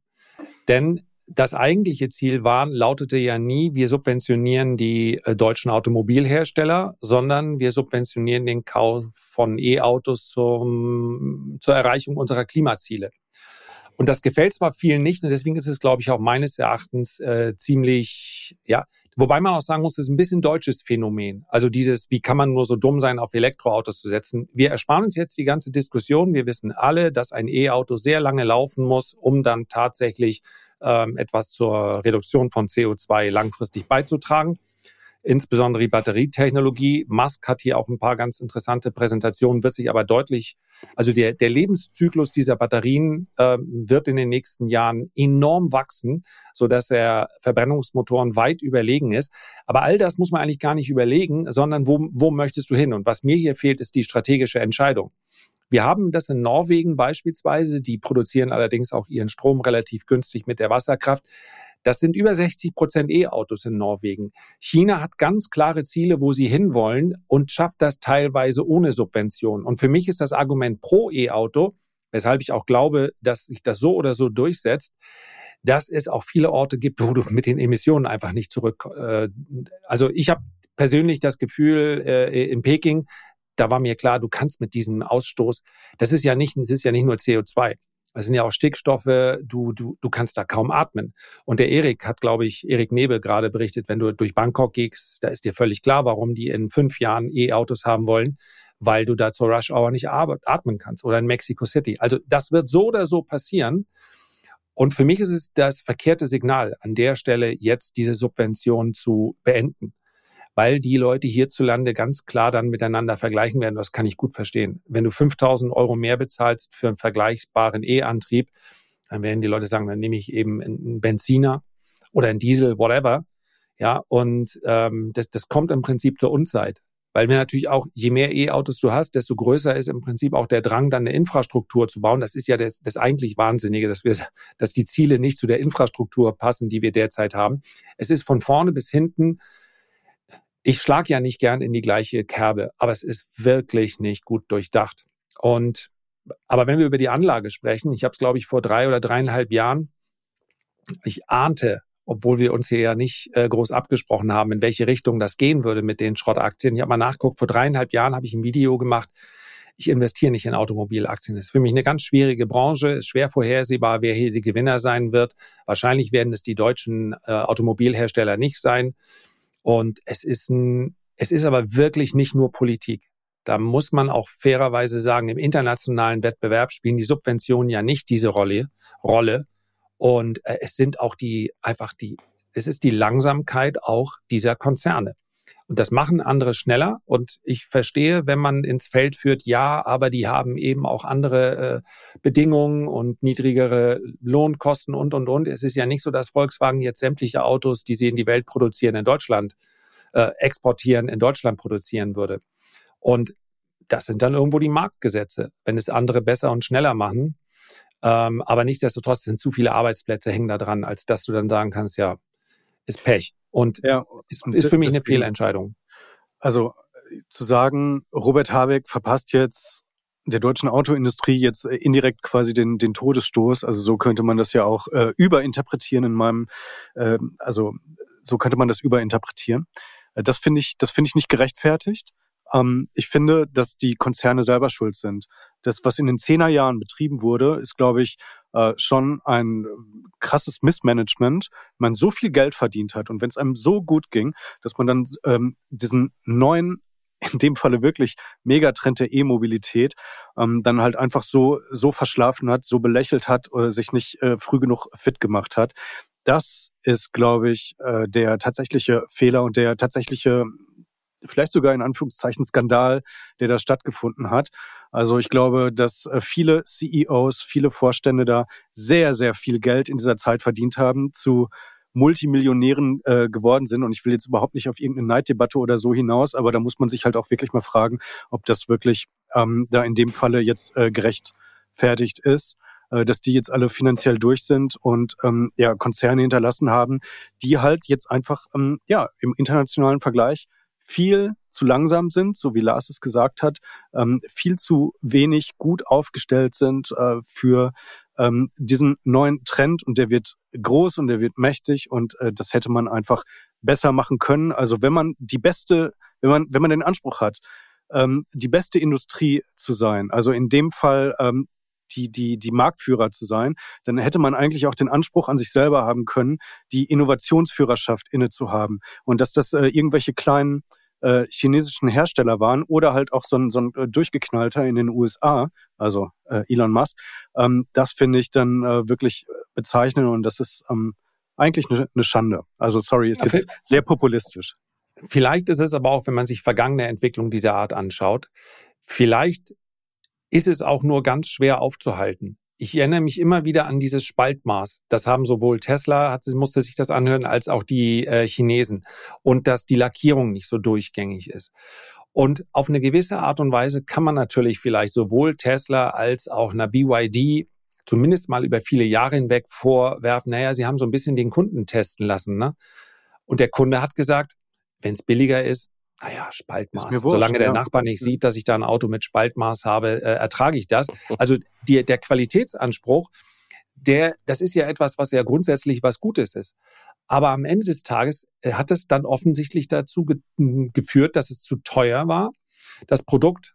Denn das eigentliche Ziel war, lautete ja nie, wir subventionieren die äh, deutschen Automobilhersteller, sondern wir subventionieren den Kauf von E-Autos zur Erreichung unserer Klimaziele. Und das gefällt zwar vielen nicht, und deswegen ist es, glaube ich, auch meines Erachtens äh, ziemlich, ja, wobei man auch sagen muss, es ist ein bisschen deutsches Phänomen. Also dieses, wie kann man nur so dumm sein, auf Elektroautos zu setzen? Wir ersparen uns jetzt die ganze Diskussion. Wir wissen alle, dass ein E-Auto sehr lange laufen muss, um dann tatsächlich ähm, etwas zur Reduktion von CO2 langfristig beizutragen insbesondere die Batterietechnologie. Musk hat hier auch ein paar ganz interessante Präsentationen, wird sich aber deutlich, also der, der Lebenszyklus dieser Batterien äh, wird in den nächsten Jahren enorm wachsen, so dass er Verbrennungsmotoren weit überlegen ist. Aber all das muss man eigentlich gar nicht überlegen, sondern wo, wo möchtest du hin? Und was mir hier fehlt, ist die strategische Entscheidung. Wir haben das in Norwegen beispielsweise, die produzieren allerdings auch ihren Strom relativ günstig mit der Wasserkraft. Das sind über 60 Prozent E-Autos in Norwegen. China hat ganz klare Ziele, wo sie hinwollen und schafft das teilweise ohne Subvention. Und für mich ist das Argument pro E-Auto, weshalb ich auch glaube, dass sich das so oder so durchsetzt, dass es auch viele Orte gibt, wo du mit den Emissionen einfach nicht zurück. Äh, also ich habe persönlich das Gefühl äh, in Peking, da war mir klar, du kannst mit diesem Ausstoß, das ist ja nicht, das ist ja nicht nur CO2. Das sind ja auch Stickstoffe, du, du, du kannst da kaum atmen. Und der Erik hat, glaube ich, Erik Nebel gerade berichtet, wenn du durch Bangkok gehst, da ist dir völlig klar, warum die in fünf Jahren E-Autos haben wollen, weil du da zur Rush Hour nicht atmen kannst oder in Mexico City. Also das wird so oder so passieren. Und für mich ist es das verkehrte Signal, an der Stelle jetzt diese Subvention zu beenden weil die Leute hierzulande ganz klar dann miteinander vergleichen werden. Das kann ich gut verstehen. Wenn du 5000 Euro mehr bezahlst für einen vergleichbaren E-Antrieb, dann werden die Leute sagen, dann nehme ich eben einen Benziner oder einen Diesel, whatever. Ja, und ähm, das, das kommt im Prinzip zur Unzeit. Weil wir natürlich auch, je mehr E-Autos du hast, desto größer ist im Prinzip auch der Drang, dann eine Infrastruktur zu bauen. Das ist ja das, das eigentlich Wahnsinnige, dass wir, dass die Ziele nicht zu der Infrastruktur passen, die wir derzeit haben. Es ist von vorne bis hinten ich schlage ja nicht gern in die gleiche Kerbe, aber es ist wirklich nicht gut durchdacht. Und aber wenn wir über die Anlage sprechen, ich habe es, glaube ich, vor drei oder dreieinhalb Jahren, ich ahnte, obwohl wir uns hier ja nicht äh, groß abgesprochen haben, in welche Richtung das gehen würde mit den Schrottaktien. Ich habe mal nachgeguckt, vor dreieinhalb Jahren habe ich ein Video gemacht, ich investiere nicht in Automobilaktien. Das ist für mich eine ganz schwierige Branche, ist schwer vorhersehbar, wer hier die Gewinner sein wird. Wahrscheinlich werden es die deutschen äh, Automobilhersteller nicht sein. Und es ist ein, es ist aber wirklich nicht nur Politik. Da muss man auch fairerweise sagen, im internationalen Wettbewerb spielen die Subventionen ja nicht diese Rolle, Rolle. Und äh, es sind auch die, einfach die, es ist die Langsamkeit auch dieser Konzerne. Und das machen andere schneller. Und ich verstehe, wenn man ins Feld führt, ja, aber die haben eben auch andere äh, Bedingungen und niedrigere Lohnkosten und, und, und. Es ist ja nicht so, dass Volkswagen jetzt sämtliche Autos, die sie in die Welt produzieren, in Deutschland äh, exportieren, in Deutschland produzieren würde. Und das sind dann irgendwo die Marktgesetze. Wenn es andere besser und schneller machen, ähm, aber nichtsdestotrotz sind zu viele Arbeitsplätze hängen da dran, als dass du dann sagen kannst, ja, ist Pech. Und ja, ist, ist für mich eine Fehlentscheidung. Also zu sagen, Robert Habeck verpasst jetzt der deutschen Autoindustrie jetzt äh, indirekt quasi den, den Todesstoß. Also so könnte man das ja auch äh, überinterpretieren in meinem, äh, also so könnte man das überinterpretieren. Äh, das finde ich, das finde ich nicht gerechtfertigt. Ähm, ich finde, dass die Konzerne selber schuld sind. Das, was in den Zehnerjahren betrieben wurde, ist, glaube ich, äh, schon ein krasses Missmanagement. Man so viel Geld verdient hat und wenn es einem so gut ging, dass man dann ähm, diesen neuen in dem Falle wirklich Megatrend der E-Mobilität, ähm, dann halt einfach so, so verschlafen hat, so belächelt hat oder sich nicht äh, früh genug fit gemacht hat. Das ist, glaube ich, äh, der tatsächliche Fehler und der tatsächliche vielleicht sogar in Anführungszeichen Skandal, der da stattgefunden hat. Also ich glaube, dass äh, viele CEOs, viele Vorstände da sehr, sehr viel Geld in dieser Zeit verdient haben, zu Multimillionären äh, geworden sind. Und ich will jetzt überhaupt nicht auf irgendeine Neiddebatte oder so hinaus, aber da muss man sich halt auch wirklich mal fragen, ob das wirklich ähm, da in dem Falle jetzt äh, gerechtfertigt ist äh, dass die jetzt alle finanziell durch sind und ähm, ja Konzerne hinterlassen haben, die halt jetzt einfach ähm, ja im internationalen Vergleich viel zu langsam sind, so wie Lars es gesagt hat, ähm, viel zu wenig gut aufgestellt sind äh, für ähm, diesen neuen Trend und der wird groß und der wird mächtig und äh, das hätte man einfach besser machen können. Also wenn man die beste, wenn man, wenn man den Anspruch hat, ähm, die beste Industrie zu sein, also in dem Fall ähm, die, die, die Marktführer zu sein, dann hätte man eigentlich auch den Anspruch an sich selber haben können, die Innovationsführerschaft inne zu haben. Und dass das äh, irgendwelche kleinen äh, chinesischen Hersteller waren oder halt auch so ein, so ein äh, durchgeknallter in den USA, also äh, Elon Musk, ähm, das finde ich dann äh, wirklich bezeichnend und das ist ähm, eigentlich eine, eine Schande. Also sorry, ist okay. jetzt sehr populistisch. Vielleicht ist es aber auch, wenn man sich vergangene Entwicklungen dieser Art anschaut, vielleicht ist es auch nur ganz schwer aufzuhalten. Ich erinnere mich immer wieder an dieses Spaltmaß. Das haben sowohl Tesla, hat, musste sich das anhören, als auch die äh, Chinesen. Und dass die Lackierung nicht so durchgängig ist. Und auf eine gewisse Art und Weise kann man natürlich vielleicht sowohl Tesla als auch einer BYD zumindest mal über viele Jahre hinweg vorwerfen, naja, sie haben so ein bisschen den Kunden testen lassen. Ne? Und der Kunde hat gesagt, wenn es billiger ist, naja, Spaltmaß. Wurscht, Solange der ja. Nachbar nicht sieht, dass ich da ein Auto mit Spaltmaß habe, äh, ertrage ich das. Also die, der Qualitätsanspruch, der, das ist ja etwas, was ja grundsätzlich was Gutes ist. Aber am Ende des Tages äh, hat es dann offensichtlich dazu ge geführt, dass es zu teuer war. Das Produkt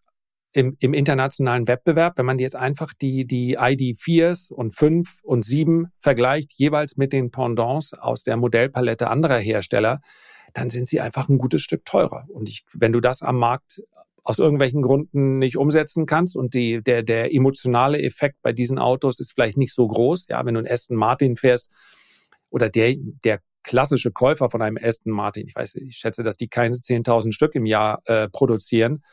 im, im internationalen Wettbewerb, wenn man jetzt einfach die, die ID4s und 5 und 7 vergleicht, jeweils mit den Pendants aus der Modellpalette anderer Hersteller, dann sind sie einfach ein gutes Stück teurer. Und ich, wenn du das am Markt aus irgendwelchen Gründen nicht umsetzen kannst und die, der, der emotionale Effekt bei diesen Autos ist vielleicht nicht so groß. Ja, wenn du einen Aston Martin fährst oder der, der klassische Käufer von einem Aston Martin, ich weiß, ich schätze, dass die keine 10.000 Stück im Jahr äh, produzieren,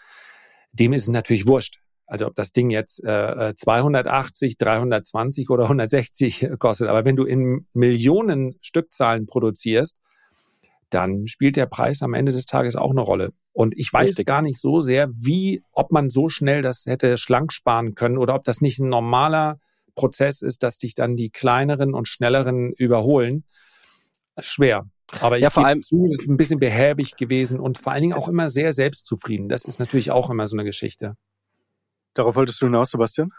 dem ist es natürlich wurscht. Also ob das Ding jetzt äh, 280, 320 oder 160 kostet. Aber wenn du in Millionen Stückzahlen produzierst, dann spielt der Preis am Ende des Tages auch eine Rolle. Und ich weiß Richtig. gar nicht so sehr, wie, ob man so schnell das hätte schlank sparen können oder ob das nicht ein normaler Prozess ist, dass dich dann die kleineren und schnelleren überholen. Schwer. Aber ich ja, vor allem zu, ist ein bisschen behäbig gewesen und vor allen Dingen auch immer sehr selbstzufrieden. Das ist natürlich auch immer so eine Geschichte. Darauf wolltest du hinaus, Sebastian?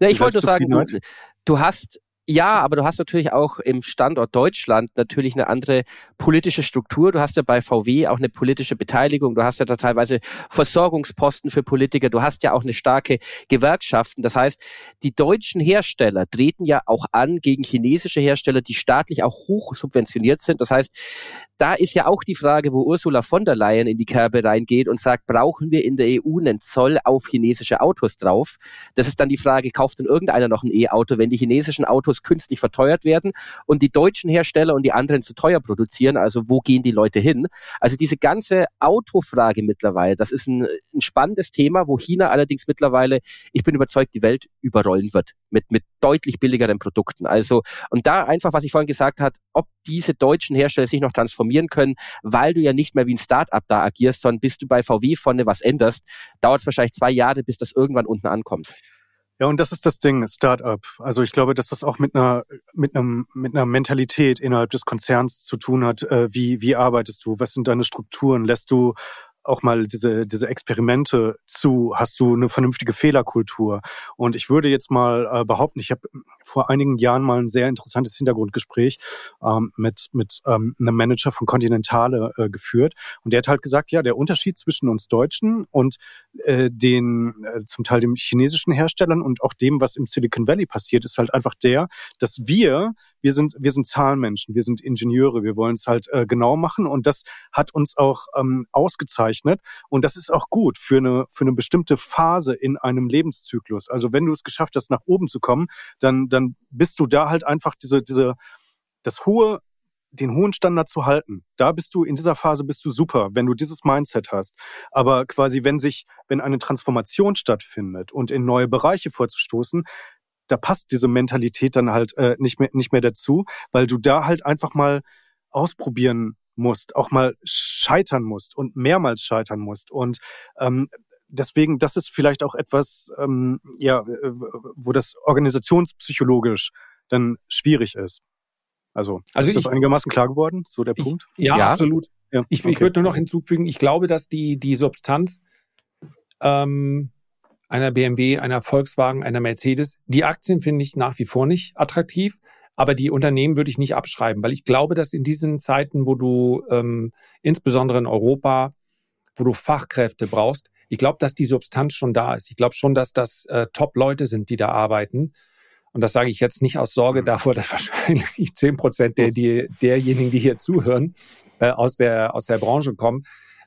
Ja, ich wollte sagen, du, du hast ja, aber du hast natürlich auch im Standort Deutschland natürlich eine andere politische Struktur. Du hast ja bei VW auch eine politische Beteiligung. Du hast ja da teilweise Versorgungsposten für Politiker. Du hast ja auch eine starke Gewerkschaften. Das heißt, die deutschen Hersteller treten ja auch an gegen chinesische Hersteller, die staatlich auch hoch subventioniert sind. Das heißt, da ist ja auch die Frage, wo Ursula von der Leyen in die Kerbe reingeht und sagt, brauchen wir in der EU einen Zoll auf chinesische Autos drauf? Das ist dann die Frage, kauft denn irgendeiner noch ein E-Auto, wenn die chinesischen Autos muss künstlich verteuert werden und die deutschen Hersteller und die anderen zu teuer produzieren. Also wo gehen die Leute hin? Also diese ganze Autofrage mittlerweile, das ist ein, ein spannendes Thema, wo China allerdings mittlerweile, ich bin überzeugt, die Welt überrollen wird mit, mit deutlich billigeren Produkten. Also, und da einfach, was ich vorhin gesagt hat, ob diese deutschen Hersteller sich noch transformieren können, weil du ja nicht mehr wie ein Startup da agierst, sondern bis du bei VW vorne was änderst, dauert es wahrscheinlich zwei Jahre, bis das irgendwann unten ankommt. Ja, und das ist das Ding, Startup. Also ich glaube, dass das auch mit einer mit einem mit einer Mentalität innerhalb des Konzerns zu tun hat. Äh, wie wie arbeitest du? Was sind deine Strukturen? Lässt du auch mal diese, diese Experimente zu? Hast du eine vernünftige Fehlerkultur? Und ich würde jetzt mal äh, behaupten, ich habe vor einigen Jahren mal ein sehr interessantes Hintergrundgespräch ähm, mit, mit ähm, einem Manager von Continentale äh, geführt. Und der hat halt gesagt, ja, der Unterschied zwischen uns Deutschen und äh, den äh, zum Teil dem chinesischen Herstellern und auch dem, was im Silicon Valley passiert, ist halt einfach der, dass wir wir sind, wir sind Zahlenmenschen, wir sind Ingenieure, wir wollen es halt äh, genau machen und das hat uns auch ähm, ausgezeichnet und das ist auch gut für eine, für eine bestimmte Phase in einem Lebenszyklus. Also wenn du es geschafft hast, nach oben zu kommen, dann, dann bist du da halt einfach diese, diese, das hohe den hohen Standard zu halten. Da bist du, in dieser Phase bist du super, wenn du dieses Mindset hast. Aber quasi, wenn sich, wenn eine Transformation stattfindet und in neue Bereiche vorzustoßen, da passt diese Mentalität dann halt äh, nicht mehr nicht mehr dazu, weil du da halt einfach mal ausprobieren musst, auch mal scheitern musst und mehrmals scheitern musst und ähm, deswegen, das ist vielleicht auch etwas, ähm, ja, äh, wo das organisationspsychologisch dann schwierig ist. Also, also ist ich, das einigermaßen klar geworden, so der ich, Punkt? Ja, ja. absolut. Ja, ich, okay. ich würde nur noch hinzufügen, ich glaube, dass die, die Substanz ähm, einer BMW, einer Volkswagen, einer Mercedes. Die Aktien finde ich nach wie vor nicht attraktiv, aber die Unternehmen würde ich nicht abschreiben, weil ich glaube, dass in diesen Zeiten, wo du ähm, insbesondere in Europa, wo du Fachkräfte brauchst, ich glaube, dass die Substanz schon da ist. Ich glaube schon, dass das äh, Top-Leute sind, die da arbeiten. Und das sage ich jetzt nicht aus Sorge mhm. davor, dass wahrscheinlich zehn Prozent der, die, derjenigen, die hier zuhören, äh, aus, der, aus der Branche kommen.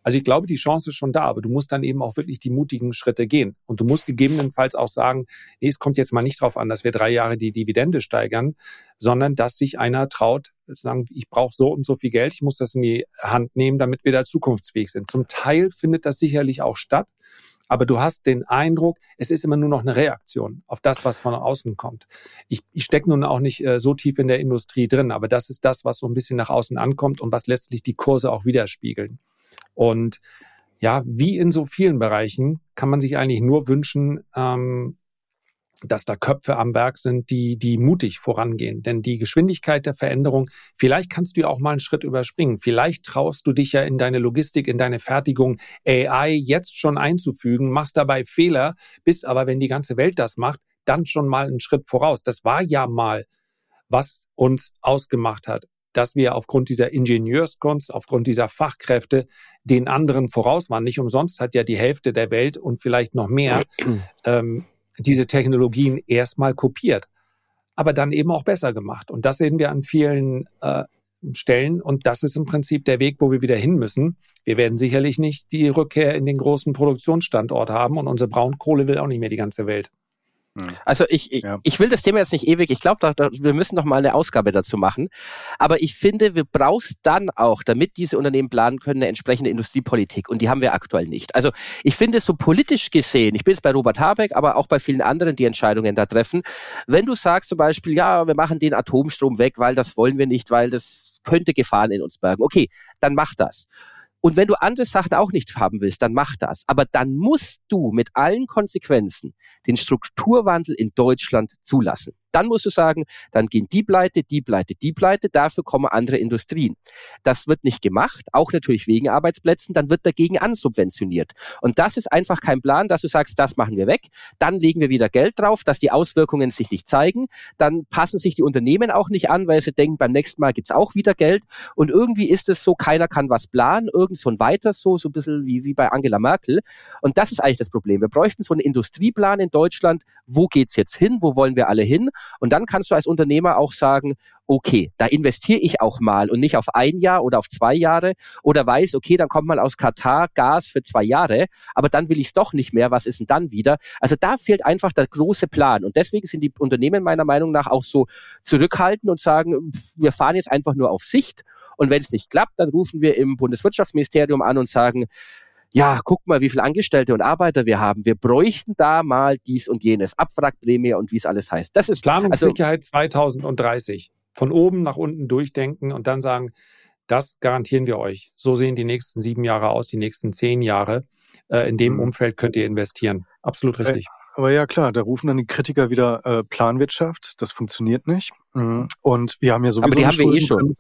Also ich glaube, die Chance ist schon da, aber du musst dann eben auch wirklich die mutigen Schritte gehen. Und du musst gegebenenfalls auch sagen, nee, es kommt jetzt mal nicht darauf an, dass wir drei Jahre die Dividende steigern, sondern dass sich einer traut, sagen, ich brauche so und so viel Geld, ich muss das in die Hand nehmen, damit wir da zukunftsfähig sind. Zum Teil findet das sicherlich auch statt. Aber du hast den Eindruck, es ist immer nur noch eine Reaktion auf das, was von außen kommt. Ich, ich stecke nun auch nicht äh, so tief in der Industrie drin, aber das ist das, was so ein bisschen nach außen ankommt und was letztlich die Kurse auch widerspiegeln. Und ja, wie in so vielen Bereichen kann man sich eigentlich nur wünschen, ähm, dass da Köpfe am Werk sind, die, die mutig vorangehen. Denn die Geschwindigkeit der Veränderung, vielleicht kannst du ja auch mal einen Schritt überspringen. Vielleicht traust du dich ja in deine Logistik, in deine Fertigung AI jetzt schon einzufügen, machst dabei Fehler, bist aber, wenn die ganze Welt das macht, dann schon mal einen Schritt voraus. Das war ja mal, was uns ausgemacht hat dass wir aufgrund dieser Ingenieurskunst, aufgrund dieser Fachkräfte den anderen voraus waren. Nicht umsonst hat ja die Hälfte der Welt und vielleicht noch mehr ähm, diese Technologien erstmal kopiert, aber dann eben auch besser gemacht. Und das sehen wir an vielen äh, Stellen. Und das ist im Prinzip der Weg, wo wir wieder hin müssen. Wir werden sicherlich nicht die Rückkehr in den großen Produktionsstandort haben und unsere Braunkohle will auch nicht mehr die ganze Welt. Also ich, ich, ja. ich will das Thema jetzt nicht ewig, ich glaube, wir müssen noch mal eine Ausgabe dazu machen. Aber ich finde, wir brauchst dann auch, damit diese Unternehmen planen können, eine entsprechende Industriepolitik. Und die haben wir aktuell nicht. Also ich finde so politisch gesehen, ich bin jetzt bei Robert Habeck, aber auch bei vielen anderen, die Entscheidungen da treffen. Wenn du sagst zum Beispiel, ja, wir machen den Atomstrom weg, weil das wollen wir nicht, weil das könnte Gefahren in uns bergen. Okay, dann mach das. Und wenn du andere Sachen auch nicht haben willst, dann mach das. Aber dann musst du mit allen Konsequenzen den Strukturwandel in Deutschland zulassen. Dann musst du sagen, dann gehen die pleite, die pleite, die pleite, dafür kommen andere Industrien. Das wird nicht gemacht, auch natürlich wegen Arbeitsplätzen, dann wird dagegen ansubventioniert. Und das ist einfach kein Plan, dass du sagst, das machen wir weg, dann legen wir wieder Geld drauf, dass die Auswirkungen sich nicht zeigen, dann passen sich die Unternehmen auch nicht an, weil sie denken, beim nächsten Mal gibt's auch wieder Geld. Und irgendwie ist es so, keiner kann was planen, irgend so ein weiter so, so ein bisschen wie, wie bei Angela Merkel. Und das ist eigentlich das Problem. Wir bräuchten so einen Industrieplan in Deutschland, wo geht's jetzt hin, wo wollen wir alle hin? Und dann kannst du als Unternehmer auch sagen, okay, da investiere ich auch mal und nicht auf ein Jahr oder auf zwei Jahre oder weiß, okay, dann kommt man aus Katar Gas für zwei Jahre, aber dann will ich es doch nicht mehr, was ist denn dann wieder? Also da fehlt einfach der große Plan. Und deswegen sind die Unternehmen meiner Meinung nach auch so zurückhaltend und sagen, wir fahren jetzt einfach nur auf Sicht. Und wenn es nicht klappt, dann rufen wir im Bundeswirtschaftsministerium an und sagen, ja, guck mal, wie viele Angestellte und Arbeiter wir haben. Wir bräuchten da mal dies und jenes, Abwrackprämie und wie es alles heißt. Das ist Planungssicherheit also, 2030 von oben nach unten durchdenken und dann sagen, das garantieren wir euch. So sehen die nächsten sieben Jahre aus, die nächsten zehn Jahre. Äh, in dem mhm. Umfeld könnt ihr investieren. Absolut richtig. Aber ja, klar, da rufen dann die Kritiker wieder äh, Planwirtschaft. Das funktioniert nicht. Mhm. Und wir haben ja sowieso. Aber die haben wir eh schon.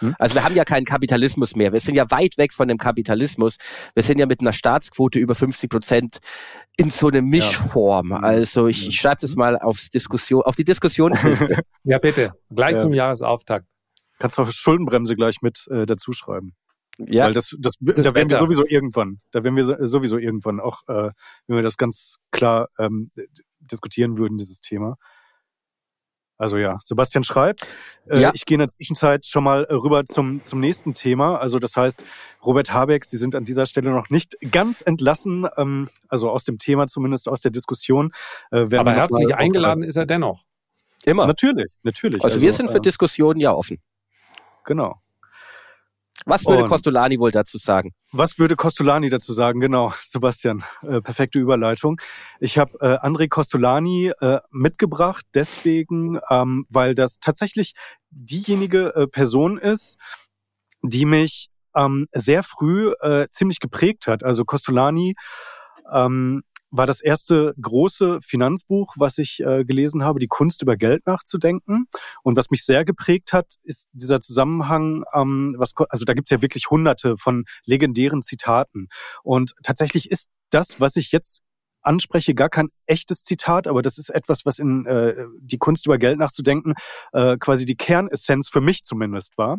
Hm? Also wir haben ja keinen Kapitalismus mehr. Wir sind ja weit weg von dem Kapitalismus. Wir sind ja mit einer Staatsquote über 50 Prozent in so eine Mischform. Ja. Also ich, ich schreibe das mal aufs Diskussion, auf die Diskussionsliste. ja, bitte. Gleich ja. zum Jahresauftakt. Kannst du auch Schuldenbremse gleich mit äh, dazu schreiben. Ja. Weil das, das, das da werden wir sowieso irgendwann, da werden wir sowieso irgendwann auch, äh, wenn wir das ganz klar ähm, diskutieren würden, dieses Thema. Also ja, Sebastian schreibt. Äh, ja. Ich gehe in der Zwischenzeit schon mal äh, rüber zum, zum nächsten Thema. Also das heißt, Robert Habeck, Sie sind an dieser Stelle noch nicht ganz entlassen, ähm, also aus dem Thema zumindest, aus der Diskussion. Äh, Aber herzlich eingeladen ist er dennoch. Immer. Natürlich, natürlich. Also, also wir sind für äh, Diskussionen ja offen. Genau. Was würde Und Costolani wohl dazu sagen? Was würde Costolani dazu sagen? Genau, Sebastian, äh, perfekte Überleitung. Ich habe äh, André Costolani äh, mitgebracht, deswegen, ähm, weil das tatsächlich diejenige äh, Person ist, die mich ähm, sehr früh äh, ziemlich geprägt hat. Also Costolani ähm, war das erste große Finanzbuch, was ich äh, gelesen habe, die Kunst über Geld nachzudenken. Und was mich sehr geprägt hat, ist dieser Zusammenhang, ähm, was, also da gibt's ja wirklich hunderte von legendären Zitaten. Und tatsächlich ist das, was ich jetzt anspreche, gar kein echtes Zitat, aber das ist etwas, was in äh, die Kunst über Geld nachzudenken äh, quasi die Kernessenz für mich zumindest war.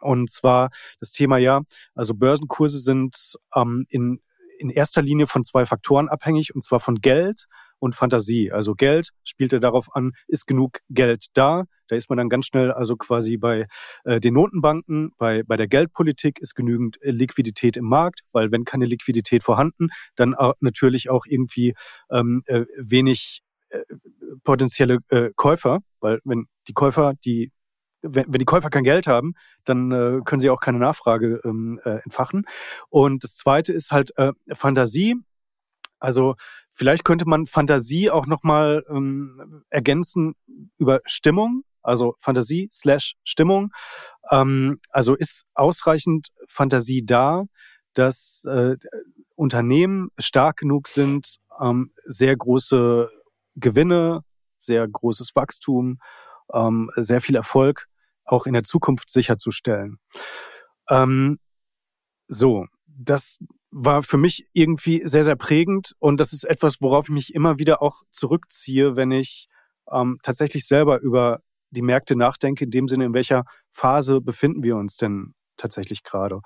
Und zwar das Thema ja, also Börsenkurse sind ähm, in in erster Linie von zwei Faktoren abhängig, und zwar von Geld und Fantasie. Also Geld spielte darauf an, ist genug Geld da? Da ist man dann ganz schnell also quasi bei äh, den Notenbanken, bei, bei der Geldpolitik ist genügend äh, Liquidität im Markt, weil wenn keine Liquidität vorhanden, dann auch natürlich auch irgendwie ähm, äh, wenig äh, potenzielle äh, Käufer, weil wenn die Käufer die wenn, wenn die Käufer kein Geld haben, dann äh, können sie auch keine Nachfrage ähm, äh, entfachen. Und das Zweite ist halt äh, Fantasie. Also vielleicht könnte man Fantasie auch nochmal ähm, ergänzen über Stimmung. Also Fantasie slash Stimmung. Ähm, also ist ausreichend Fantasie da, dass äh, Unternehmen stark genug sind, ähm, sehr große Gewinne, sehr großes Wachstum, ähm, sehr viel Erfolg auch in der Zukunft sicherzustellen. Ähm, so, das war für mich irgendwie sehr, sehr prägend und das ist etwas, worauf ich mich immer wieder auch zurückziehe, wenn ich ähm, tatsächlich selber über die Märkte nachdenke, in dem Sinne, in welcher Phase befinden wir uns denn tatsächlich gerade.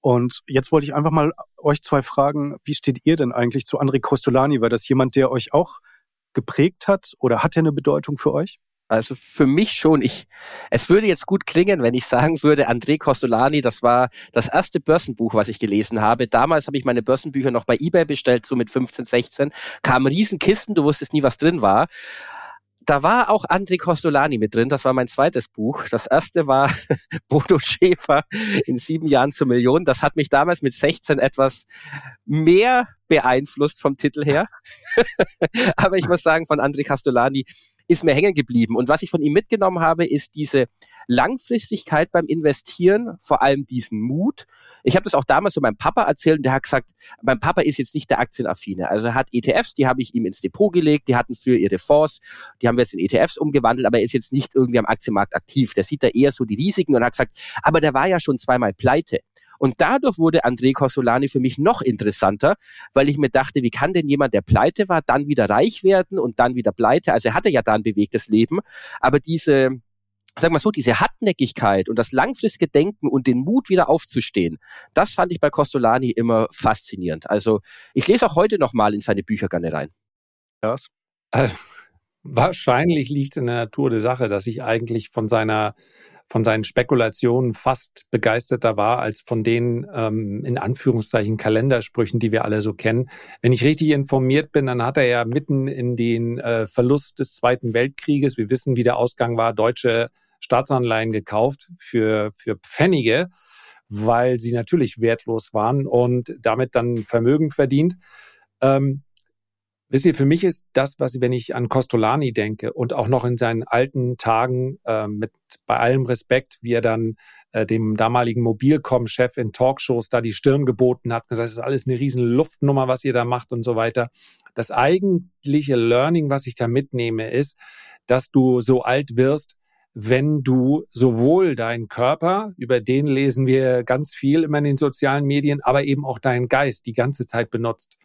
Und jetzt wollte ich einfach mal euch zwei fragen, wie steht ihr denn eigentlich zu André Costolani? War das jemand, der euch auch geprägt hat oder hat er eine Bedeutung für euch? Also für mich schon. Ich, es würde jetzt gut klingen, wenn ich sagen würde, André Costolani, das war das erste Börsenbuch, was ich gelesen habe. Damals habe ich meine Börsenbücher noch bei eBay bestellt, so mit 15, 16. Kamen Riesenkisten, du wusstest nie, was drin war da war auch André Costolani mit drin. Das war mein zweites Buch. Das erste war Bodo Schäfer in sieben Jahren zur Million. Das hat mich damals mit 16 etwas mehr beeinflusst vom Titel her. Aber ich muss sagen, von André Costolani ist mir hängen geblieben. Und was ich von ihm mitgenommen habe, ist diese Langfristigkeit beim Investieren, vor allem diesen Mut. Ich habe das auch damals so meinem Papa erzählt und der hat gesagt, mein Papa ist jetzt nicht der Aktienaffine. Also er hat ETFs, die habe ich ihm ins Depot gelegt, die hatten früher ihre Fonds, die haben wir jetzt in ETFs umgewandelt, aber er ist jetzt nicht irgendwie am Aktienmarkt aktiv. Der sieht da eher so die Risiken und hat gesagt, aber der war ja schon zweimal pleite. Und dadurch wurde André Corsolani für mich noch interessanter, weil ich mir dachte, wie kann denn jemand, der pleite war, dann wieder reich werden und dann wieder pleite? Also er hatte ja da ein bewegtes Leben, aber diese sagen wir so, diese Hartnäckigkeit und das langfristige Denken und den Mut wieder aufzustehen, das fand ich bei Costolani immer faszinierend. Also ich lese auch heute noch mal in seine Bücher gerne rein. Ja. Also, Wahrscheinlich liegt es in der Natur der Sache, dass ich eigentlich von seiner von seinen Spekulationen fast begeisterter war als von den ähm, in Anführungszeichen Kalendersprüchen, die wir alle so kennen. Wenn ich richtig informiert bin, dann hat er ja mitten in den äh, Verlust des Zweiten Weltkrieges, wir wissen, wie der Ausgang war, deutsche Staatsanleihen gekauft für, für Pfennige, weil sie natürlich wertlos waren und damit dann Vermögen verdient. Ähm, Wisst ihr, für mich ist das, was, wenn ich an Costolani denke und auch noch in seinen alten Tagen äh, mit bei allem Respekt, wie er dann äh, dem damaligen Mobilcom-Chef in Talkshows da die Stirn geboten hat, gesagt, das ist alles eine riesen Luftnummer, was ihr da macht und so weiter. Das eigentliche Learning, was ich da mitnehme, ist, dass du so alt wirst, wenn du sowohl deinen Körper, über den lesen wir ganz viel immer in den sozialen Medien, aber eben auch deinen Geist die ganze Zeit benutzt.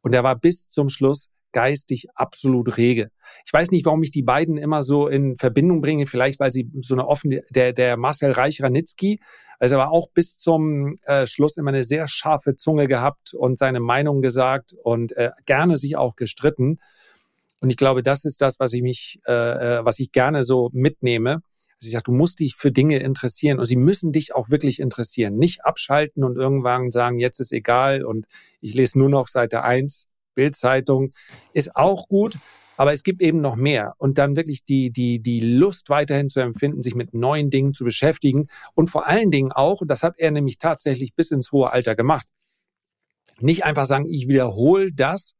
Und er war bis zum Schluss geistig absolut rege. Ich weiß nicht, warum ich die beiden immer so in Verbindung bringe. Vielleicht, weil sie so eine offene, der, der Marcel Reich-Ranitzky, also er war auch bis zum äh, Schluss immer eine sehr scharfe Zunge gehabt und seine Meinung gesagt und äh, gerne sich auch gestritten. Und ich glaube, das ist das, was ich mich, äh, äh was ich gerne so mitnehme. Also ich sage, du musst dich für Dinge interessieren und sie müssen dich auch wirklich interessieren. Nicht abschalten und irgendwann sagen, jetzt ist egal und ich lese nur noch Seite 1, Bildzeitung, ist auch gut. Aber es gibt eben noch mehr und dann wirklich die, die, die Lust weiterhin zu empfinden, sich mit neuen Dingen zu beschäftigen und vor allen Dingen auch, und das hat er nämlich tatsächlich bis ins hohe Alter gemacht, nicht einfach sagen, ich wiederhole das,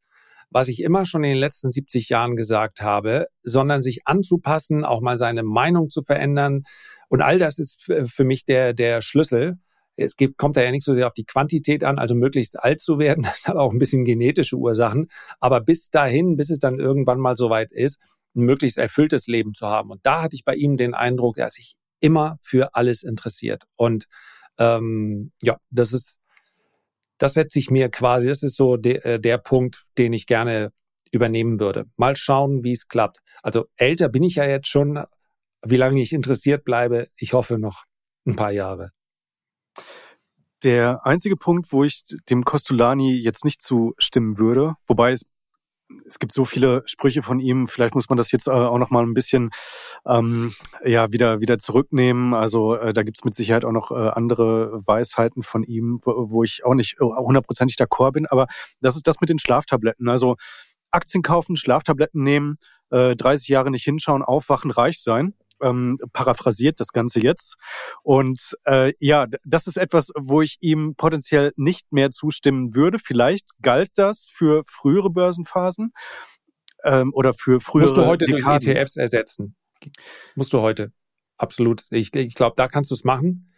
was ich immer schon in den letzten 70 Jahren gesagt habe, sondern sich anzupassen, auch mal seine Meinung zu verändern. Und all das ist für mich der, der Schlüssel. Es gibt, kommt da ja nicht so sehr auf die Quantität an, also möglichst alt zu werden. Das hat auch ein bisschen genetische Ursachen. Aber bis dahin, bis es dann irgendwann mal soweit ist, ein möglichst erfülltes Leben zu haben. Und da hatte ich bei ihm den Eindruck, er sich immer für alles interessiert. Und ähm, ja, das ist das setze ich mir quasi, das ist so de, äh, der Punkt, den ich gerne übernehmen würde. Mal schauen, wie es klappt. Also älter bin ich ja jetzt schon. Wie lange ich interessiert bleibe, ich hoffe noch ein paar Jahre. Der einzige Punkt, wo ich dem Costolani jetzt nicht zustimmen würde, wobei es es gibt so viele Sprüche von ihm. Vielleicht muss man das jetzt äh, auch noch mal ein bisschen ähm, ja wieder wieder zurücknehmen. Also äh, da gibt's mit Sicherheit auch noch äh, andere Weisheiten von ihm, wo, wo ich auch nicht äh, hundertprozentig d'accord bin. Aber das ist das mit den Schlaftabletten. Also Aktien kaufen, Schlaftabletten nehmen, äh, 30 Jahre nicht hinschauen, aufwachen, reich sein ähm, paraphrasiert das Ganze jetzt. Und äh, ja, das ist etwas, wo ich ihm potenziell nicht mehr zustimmen würde. Vielleicht galt das für frühere Börsenphasen ähm, oder für frühere Musst du heute Dekaden. durch ETFs ersetzen. Musst du heute. Absolut. Ich, ich glaube, da kannst du es machen.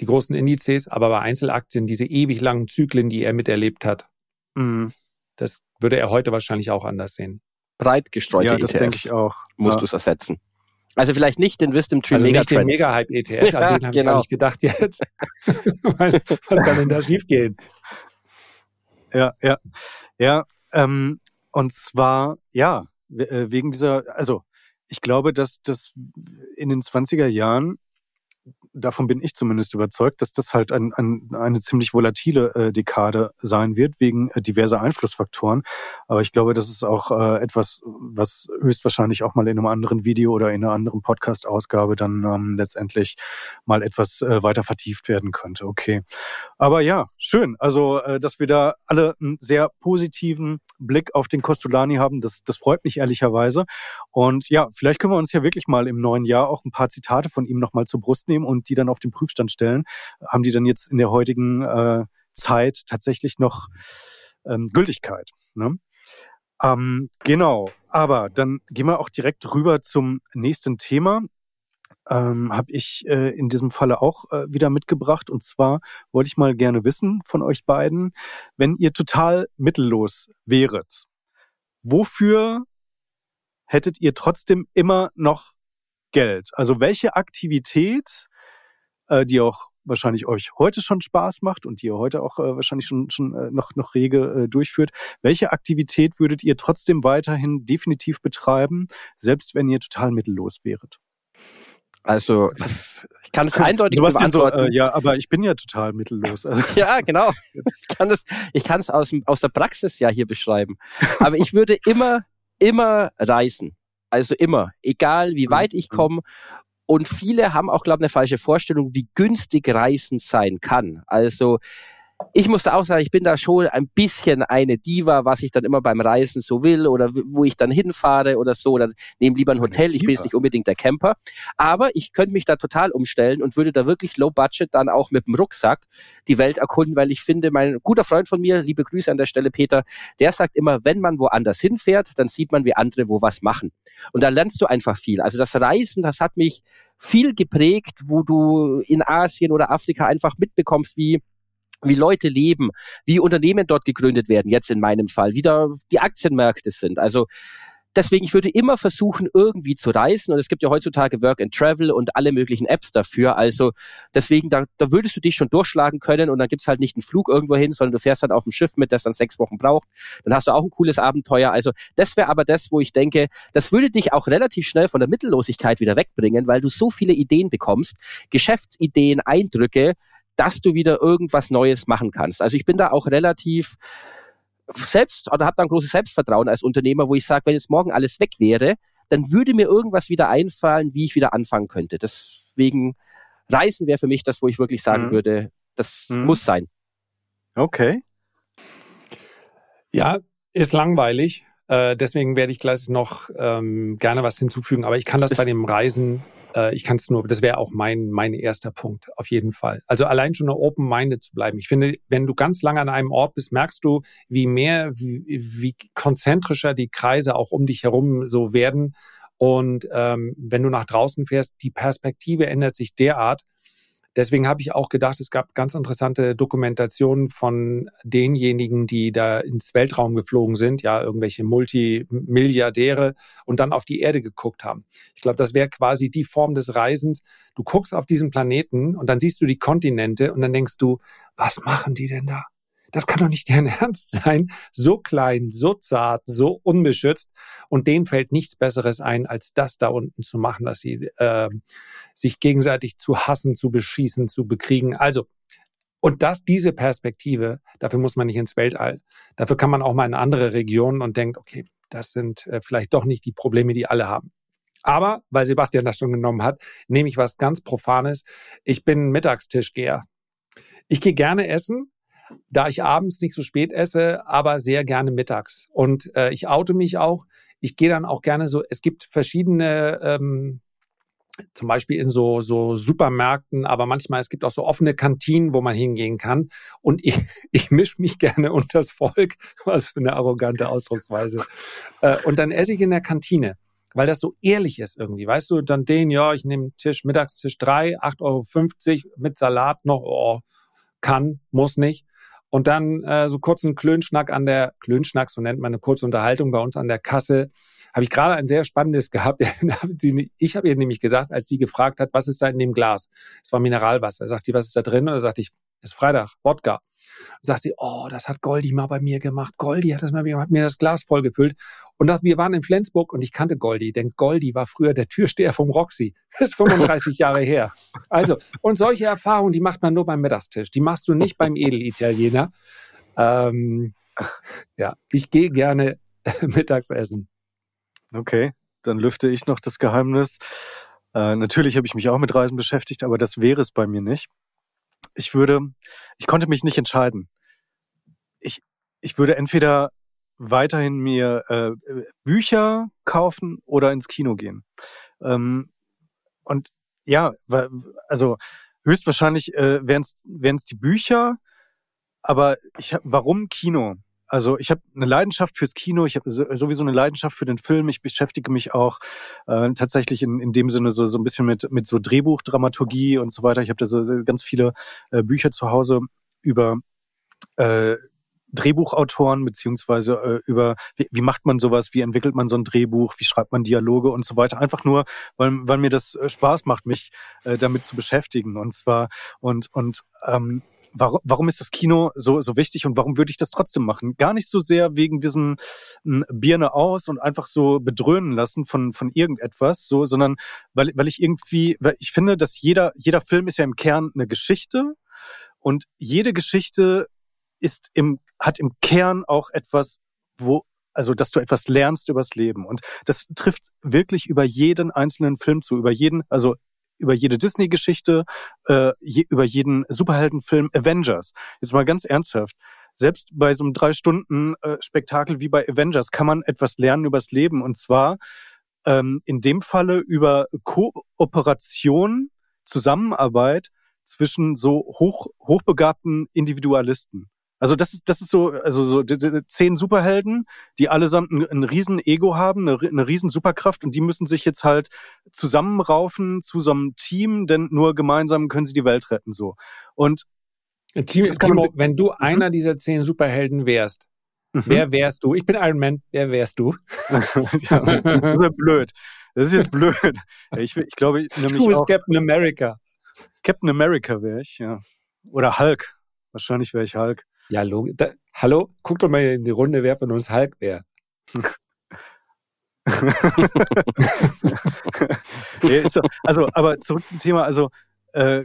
Die großen Indizes, aber bei Einzelaktien, diese ewig langen Zyklen, die er miterlebt hat, mhm. das würde er heute wahrscheinlich auch anders sehen. Breit gestreute ja, das ETFs denke ich auch. Musst ja. du es ersetzen. Also vielleicht nicht den Wisdom Tree also Mega nicht den Mega Hype ETF, ja, an den habe genau. ich gar nicht gedacht jetzt. Was kann denn da schiefgehen? Ja, ja, ja. Ähm, und zwar, ja, äh, wegen dieser, also ich glaube, dass das in den 20er Jahren davon bin ich zumindest überzeugt, dass das halt ein, ein, eine ziemlich volatile äh, Dekade sein wird, wegen äh, diverser Einflussfaktoren. Aber ich glaube, das ist auch äh, etwas, was höchstwahrscheinlich auch mal in einem anderen Video oder in einer anderen Podcast-Ausgabe dann ähm, letztendlich mal etwas äh, weiter vertieft werden könnte. Okay. Aber ja, schön. Also, äh, dass wir da alle einen sehr positiven Blick auf den Costolani haben, das, das freut mich ehrlicherweise. Und ja, vielleicht können wir uns ja wirklich mal im neuen Jahr auch ein paar Zitate von ihm nochmal zur Brust nehmen und die dann auf den Prüfstand stellen, haben die dann jetzt in der heutigen äh, Zeit tatsächlich noch ähm, Gültigkeit. Ne? Ähm, genau, aber dann gehen wir auch direkt rüber zum nächsten Thema. Ähm, habe ich äh, in diesem Falle auch äh, wieder mitgebracht. Und zwar wollte ich mal gerne wissen von euch beiden, wenn ihr total mittellos wäret, wofür hättet ihr trotzdem immer noch Geld? Also welche Aktivität äh, die auch wahrscheinlich euch heute schon Spaß macht und die ihr heute auch äh, wahrscheinlich schon, schon äh, noch, noch rege äh, durchführt. Welche Aktivität würdet ihr trotzdem weiterhin definitiv betreiben, selbst wenn ihr total mittellos wäret? Also ich kann es eindeutig Sebastian beantworten. So, äh, ja, aber ich bin ja total mittellos. Also. ja, genau. Ich kann es, ich kann es aus, aus der Praxis ja hier beschreiben. Aber ich würde immer, immer reisen Also immer, egal wie weit ich mhm. komme. Und viele haben auch, glaube ich, eine falsche Vorstellung, wie günstig Reisen sein kann. Also ich musste auch sagen, ich bin da schon ein bisschen eine Diva, was ich dann immer beim Reisen so will oder wo ich dann hinfahre oder so. Oder nehme lieber ein Hotel. Ich bin jetzt nicht unbedingt der Camper. Aber ich könnte mich da total umstellen und würde da wirklich low budget dann auch mit dem Rucksack die Welt erkunden, weil ich finde, mein guter Freund von mir, liebe Grüße an der Stelle, Peter, der sagt immer, wenn man woanders hinfährt, dann sieht man, wie andere wo was machen. Und da lernst du einfach viel. Also das Reisen, das hat mich viel geprägt, wo du in Asien oder Afrika einfach mitbekommst, wie wie Leute leben, wie Unternehmen dort gegründet werden, jetzt in meinem Fall, wie da die Aktienmärkte sind. Also deswegen, ich würde immer versuchen, irgendwie zu reisen. Und es gibt ja heutzutage Work and Travel und alle möglichen Apps dafür. Also deswegen, da, da würdest du dich schon durchschlagen können und dann gibt's halt nicht einen Flug irgendwo hin, sondern du fährst halt auf dem Schiff mit, das dann sechs Wochen braucht. Dann hast du auch ein cooles Abenteuer. Also das wäre aber das, wo ich denke, das würde dich auch relativ schnell von der Mittellosigkeit wieder wegbringen, weil du so viele Ideen bekommst, Geschäftsideen, Eindrücke, dass du wieder irgendwas Neues machen kannst. Also ich bin da auch relativ selbst oder habe da ein großes Selbstvertrauen als Unternehmer, wo ich sage, wenn jetzt morgen alles weg wäre, dann würde mir irgendwas wieder einfallen, wie ich wieder anfangen könnte. Deswegen Reisen wäre für mich das, wo ich wirklich sagen mhm. würde, das mhm. muss sein. Okay. Ja, ist langweilig. Äh, deswegen werde ich gleich noch ähm, gerne was hinzufügen. Aber ich kann das bei dem Reisen äh, ich kann es nur, das wäre auch mein, mein erster Punkt, auf jeden Fall. Also allein schon eine open-minded zu bleiben. Ich finde, wenn du ganz lange an einem Ort bist, merkst du, wie mehr, wie, wie konzentrischer die Kreise auch um dich herum so werden. Und ähm, wenn du nach draußen fährst, die Perspektive ändert sich derart, Deswegen habe ich auch gedacht, es gab ganz interessante Dokumentationen von denjenigen, die da ins Weltraum geflogen sind, ja, irgendwelche Multimilliardäre und dann auf die Erde geguckt haben. Ich glaube, das wäre quasi die Form des Reisens. Du guckst auf diesen Planeten und dann siehst du die Kontinente und dann denkst du, was machen die denn da? Das kann doch nicht deren Ernst sein. So klein, so zart, so unbeschützt. Und denen fällt nichts Besseres ein, als das da unten zu machen, dass sie äh, sich gegenseitig zu hassen, zu beschießen, zu bekriegen. Also, und das, diese Perspektive, dafür muss man nicht ins Weltall. Dafür kann man auch mal in andere Regionen und denkt, okay, das sind äh, vielleicht doch nicht die Probleme, die alle haben. Aber, weil Sebastian das schon genommen hat, nehme ich was ganz Profanes. Ich bin Mittagstischgeher. Ich gehe gerne essen, da ich abends nicht so spät esse, aber sehr gerne mittags. Und äh, ich oute mich auch. Ich gehe dann auch gerne so, es gibt verschiedene, ähm, zum Beispiel in so, so Supermärkten, aber manchmal es gibt auch so offene Kantinen, wo man hingehen kann. Und ich, ich mische mich gerne unter das Volk. Was für eine arrogante Ausdrucksweise. Äh, und dann esse ich in der Kantine weil das so ehrlich ist irgendwie. Weißt du, dann den, ja, ich nehme Tisch, Mittagstisch drei, 8,50 Euro mit Salat noch, oh, kann, muss nicht. Und dann äh, so kurzen Klönschnack an der, Klönschnack, so nennt man eine kurze Unterhaltung bei uns an der Kasse. Habe ich gerade ein sehr spannendes gehabt. ich habe ihr nämlich gesagt, als sie gefragt hat, was ist da in dem Glas? Es war Mineralwasser. Sagt sie, was ist da drin? Und da sagte ich, ist Freitag, Wodka. sagt sie, oh, das hat Goldi mal bei mir gemacht. Goldi hat das mal hat mir das Glas vollgefüllt. Und wir waren in Flensburg und ich kannte Goldi, denn Goldi war früher der Türsteher vom Roxy. Das ist 35 Jahre her. Also, und solche Erfahrungen, die macht man nur beim Mittagstisch. Die machst du nicht beim Edelitaliener. Ähm, ja, ich gehe gerne mittags essen. Okay, dann lüfte ich noch das Geheimnis. Äh, natürlich habe ich mich auch mit Reisen beschäftigt, aber das wäre es bei mir nicht ich würde, ich konnte mich nicht entscheiden. Ich, ich würde entweder weiterhin mir äh, Bücher kaufen oder ins Kino gehen. Ähm, und ja, also höchstwahrscheinlich äh, wären es die Bücher, aber ich warum Kino? Also ich habe eine Leidenschaft fürs Kino, ich habe sowieso eine Leidenschaft für den Film. Ich beschäftige mich auch äh, tatsächlich in, in dem Sinne so, so ein bisschen mit, mit so Drehbuchdramaturgie und so weiter. Ich habe da so ganz viele äh, Bücher zu Hause über äh, Drehbuchautoren beziehungsweise äh, über wie, wie macht man sowas, wie entwickelt man so ein Drehbuch, wie schreibt man Dialoge und so weiter. Einfach nur, weil, weil mir das äh, Spaß macht, mich äh, damit zu beschäftigen. Und zwar und und ähm, warum, warum ist das Kino so, so wichtig und warum würde ich das trotzdem machen? Gar nicht so sehr wegen diesem hm, Birne aus und einfach so bedröhnen lassen von, von irgendetwas, so, sondern weil, weil ich irgendwie, weil ich finde, dass jeder, jeder Film ist ja im Kern eine Geschichte und jede Geschichte ist im, hat im Kern auch etwas, wo also dass du etwas lernst übers Leben. Und das trifft wirklich über jeden einzelnen Film zu, über jeden, also über jede Disney-Geschichte, äh, je, über jeden Superheldenfilm Avengers. Jetzt mal ganz ernsthaft. Selbst bei so einem drei Stunden äh, wie bei Avengers kann man etwas lernen übers Leben. Und zwar ähm, in dem Falle über Kooperation, Zusammenarbeit zwischen so hoch, hochbegabten Individualisten. Also das ist das ist so also so zehn Superhelden, die allesamt ein, ein riesen Ego haben, eine, eine riesen Superkraft und die müssen sich jetzt halt zusammenraufen zu so einem Team, denn nur gemeinsam können sie die Welt retten so. Und Timo, Timo wenn du mhm. einer dieser zehn Superhelden wärst, mhm. wer wärst du? Ich bin Iron Man, wer wärst du? ja, das ist blöd. Das ist jetzt blöd. Ich, ich glaube, ich, nämlich du bist auch, Captain America. Captain America wäre ich, ja. Oder Hulk. Wahrscheinlich wäre ich Hulk. Ja, da, hallo, guck doch mal in die Runde, wer von uns Hulk wäre. also, aber zurück zum Thema. Also, äh,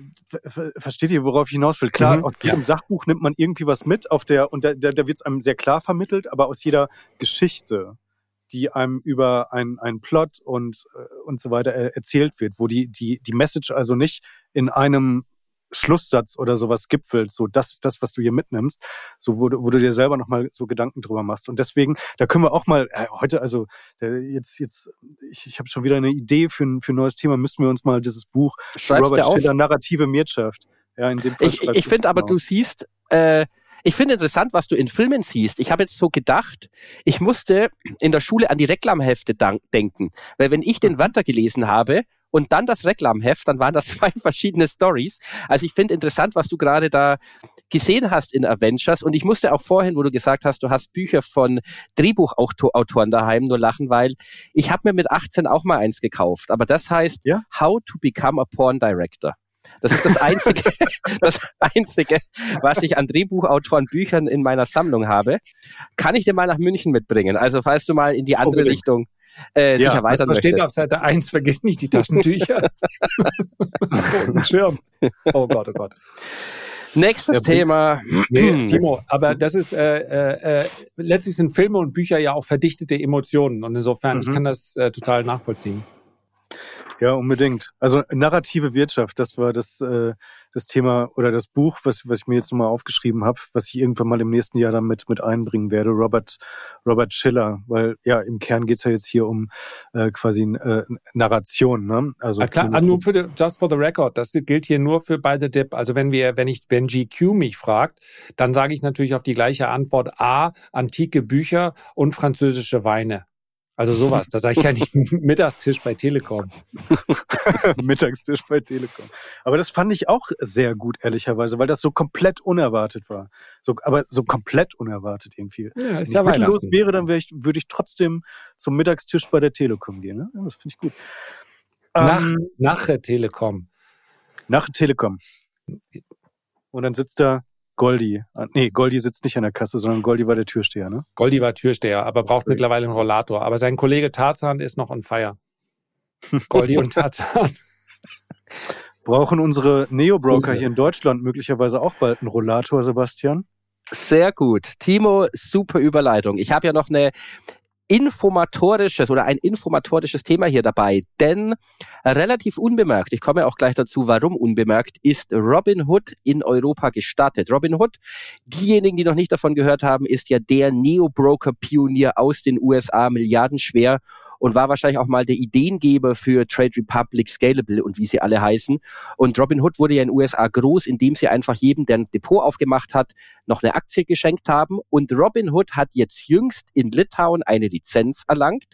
versteht ihr, worauf ich hinaus will? Klar, mhm, aus jedem ja. Sachbuch nimmt man irgendwie was mit, auf der und da, da, da wird es einem sehr klar vermittelt, aber aus jeder Geschichte, die einem über einen Plot und äh, und so weiter erzählt wird, wo die die die Message also nicht in einem Schlusssatz oder sowas gipfelt, so das ist das, was du hier mitnimmst, so wo, du, wo du dir selber nochmal so Gedanken drüber machst. Und deswegen, da können wir auch mal äh, heute, also äh, jetzt, jetzt, ich, ich habe schon wieder eine Idee für ein, für ein neues Thema, müssten wir uns mal dieses Buch Schreibst Robert Schiller, Narrative Wirtschaft. Ja, in dem Fall ich ich finde aber, genau. du siehst, äh, ich finde interessant, was du in Filmen siehst. Ich habe jetzt so gedacht, ich musste in der Schule an die Reklamhefte denken. Weil wenn ich den mhm. Wörter gelesen habe und dann das Reklamheft, dann waren das zwei verschiedene Stories. Also ich finde interessant, was du gerade da gesehen hast in Avengers und ich musste auch vorhin, wo du gesagt hast, du hast Bücher von Drehbuchautoren daheim nur lachen, weil ich habe mir mit 18 auch mal eins gekauft, aber das heißt ja? How to Become a Porn Director. Das ist das einzige, das einzige, was ich an Drehbuchautoren Büchern in meiner Sammlung habe. Kann ich dir mal nach München mitbringen? Also falls du mal in die andere Unbedingt. Richtung äh, ja, dich erweitern das steht auf Seite 1, vergiss nicht die Taschentücher. und Schirm. Oh Gott, oh Gott. Nächstes ja, Thema. Nee, Timo, aber das ist äh, äh, äh, letztlich sind Filme und Bücher ja auch verdichtete Emotionen und insofern mhm. ich kann das äh, total nachvollziehen. Ja, unbedingt. Also narrative Wirtschaft, das war das, äh, das Thema oder das Buch, was, was ich mir jetzt nochmal aufgeschrieben habe, was ich irgendwann mal im nächsten Jahr dann mit, einbringen werde, Robert, Robert Schiller, weil ja, im Kern geht's ja jetzt hier um äh, quasi äh, Narration. Ne? Also ja, klar, ah, nur für die, just for the record, das gilt hier nur für beide Dip. Also wenn wir, wenn ich, wenn GQ mich fragt, dann sage ich natürlich auf die gleiche Antwort A, antike Bücher und französische Weine. Also sowas, da sage ich ja nicht Mittagstisch bei Telekom. Mittagstisch bei Telekom. Aber das fand ich auch sehr gut, ehrlicherweise, weil das so komplett unerwartet war. So, aber so komplett unerwartet irgendwie. Ja, ist Wenn ja ich mittellos wäre, dann ich, würde ich trotzdem zum Mittagstisch bei der Telekom gehen. Ne? Ja, das finde ich gut. Nach, ähm, nach der Telekom. Nach der Telekom. Und dann sitzt da Goldi. Ah, nee, Goldi sitzt nicht an der Kasse, sondern Goldi war der Türsteher, ne? Goldi war Türsteher, aber braucht Goldi. mittlerweile einen Rollator. Aber sein Kollege Tarzan ist noch on fire. Goldi und Tarzan. Brauchen unsere Neo-Broker hier in Deutschland möglicherweise auch bald einen Rollator, Sebastian? Sehr gut. Timo, super Überleitung. Ich habe ja noch eine informatorisches oder ein informatorisches Thema hier dabei, denn relativ unbemerkt, ich komme auch gleich dazu, warum unbemerkt, ist Robinhood in Europa gestartet. Robinhood, diejenigen, die noch nicht davon gehört haben, ist ja der Neo-Broker-Pionier aus den USA, milliardenschwer und war wahrscheinlich auch mal der Ideengeber für Trade Republic, Scalable und wie sie alle heißen. Und Robinhood wurde ja in den USA groß, indem sie einfach jedem, der ein Depot aufgemacht hat, noch eine Aktie geschenkt haben. Und Robinhood hat jetzt jüngst in Litauen eine Lizenz erlangt.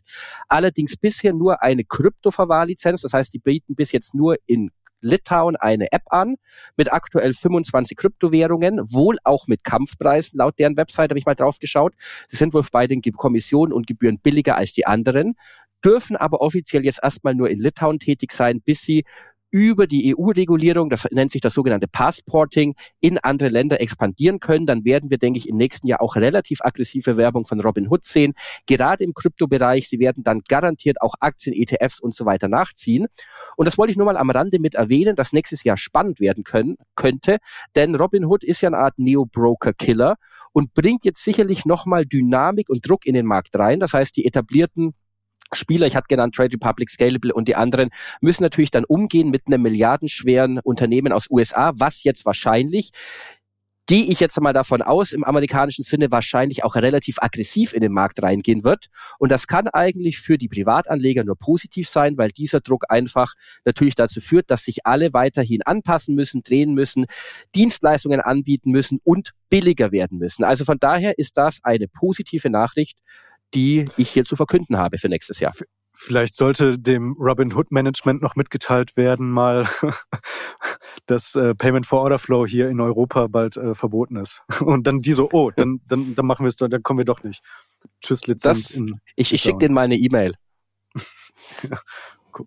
Allerdings bisher nur eine Kryptoverwahrlizenz. Das heißt, die bieten bis jetzt nur in Litauen eine App an mit aktuell 25 Kryptowährungen, wohl auch mit Kampfpreisen. Laut deren Website habe ich mal drauf geschaut. Sie sind wohl bei den Kommissionen und Gebühren billiger als die anderen, dürfen aber offiziell jetzt erstmal nur in Litauen tätig sein, bis sie über die EU-Regulierung, das nennt sich das sogenannte Passporting, in andere Länder expandieren können, dann werden wir, denke ich, im nächsten Jahr auch relativ aggressive Werbung von Robinhood sehen. Gerade im Kryptobereich, sie werden dann garantiert auch Aktien, ETFs und so weiter nachziehen. Und das wollte ich nur mal am Rande mit erwähnen, dass nächstes Jahr spannend werden können, könnte, denn Robinhood ist ja eine Art Neo-Broker-Killer und bringt jetzt sicherlich nochmal Dynamik und Druck in den Markt rein. Das heißt, die etablierten Spieler, ich hatte genannt Trade Republic, Scalable und die anderen, müssen natürlich dann umgehen mit einem milliardenschweren Unternehmen aus USA, was jetzt wahrscheinlich gehe ich jetzt mal davon aus, im amerikanischen Sinne wahrscheinlich auch relativ aggressiv in den Markt reingehen wird. Und das kann eigentlich für die Privatanleger nur positiv sein, weil dieser Druck einfach natürlich dazu führt, dass sich alle weiterhin anpassen müssen, drehen müssen, Dienstleistungen anbieten müssen und billiger werden müssen. Also von daher ist das eine positive Nachricht die ich hier zu verkünden habe für nächstes Jahr. Vielleicht sollte dem Robin Hood Management noch mitgeteilt werden, mal, dass äh, Payment for Order Flow hier in Europa bald äh, verboten ist. Und dann die so, oh, dann, dann, dann machen wir es, dann kommen wir doch nicht. Tschüss, Lizenz. Das, in ich ich schicke denen mal eine E-Mail. ja, cool.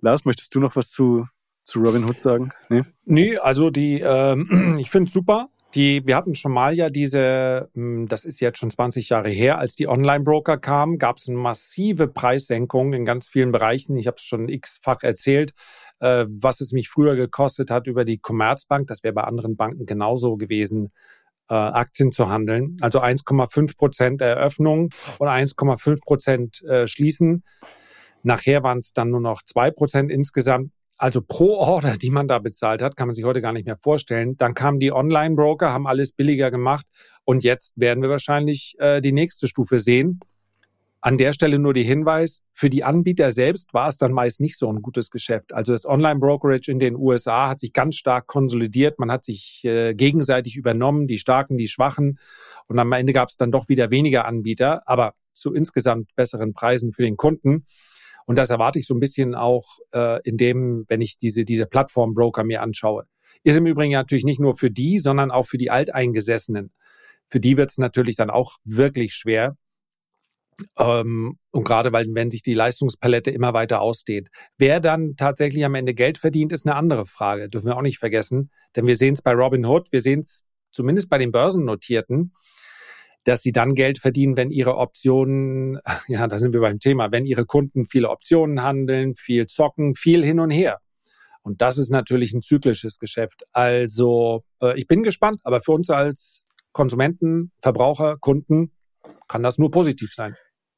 Lars, möchtest du noch was zu, zu Robin Hood sagen? Nee, nee also die, ähm, ich finde es super. Die, wir hatten schon mal ja diese, hm, das ist jetzt schon 20 Jahre her, als die Online-Broker kamen, gab es eine massive Preissenkung in ganz vielen Bereichen. Ich habe es schon x-fach erzählt, äh, was es mich früher gekostet hat über die Commerzbank. Das wäre bei anderen Banken genauso gewesen, äh, Aktien zu handeln. Also 1,5 Prozent Eröffnung und 1,5 Prozent äh, Schließen. Nachher waren es dann nur noch zwei Prozent insgesamt. Also pro Order, die man da bezahlt hat, kann man sich heute gar nicht mehr vorstellen. Dann kamen die Online-Broker, haben alles billiger gemacht und jetzt werden wir wahrscheinlich äh, die nächste Stufe sehen. An der Stelle nur die Hinweis, für die Anbieter selbst war es dann meist nicht so ein gutes Geschäft. Also das Online-Brokerage in den USA hat sich ganz stark konsolidiert. Man hat sich äh, gegenseitig übernommen, die Starken, die Schwachen. Und am Ende gab es dann doch wieder weniger Anbieter, aber zu insgesamt besseren Preisen für den Kunden. Und das erwarte ich so ein bisschen auch äh, in dem, wenn ich diese, diese Plattform-Broker mir anschaue. Ist im Übrigen natürlich nicht nur für die, sondern auch für die Alteingesessenen. Für die wird es natürlich dann auch wirklich schwer. Ähm, und gerade weil, wenn sich die Leistungspalette immer weiter ausdehnt. Wer dann tatsächlich am Ende Geld verdient, ist eine andere Frage. Dürfen wir auch nicht vergessen. Denn wir sehen es bei Robinhood, wir sehen es zumindest bei den Börsennotierten dass sie dann Geld verdienen, wenn ihre Optionen, ja, da sind wir beim Thema, wenn ihre Kunden viele Optionen handeln, viel zocken, viel hin und her. Und das ist natürlich ein zyklisches Geschäft. Also äh, ich bin gespannt, aber für uns als Konsumenten, Verbraucher, Kunden kann das nur positiv sein.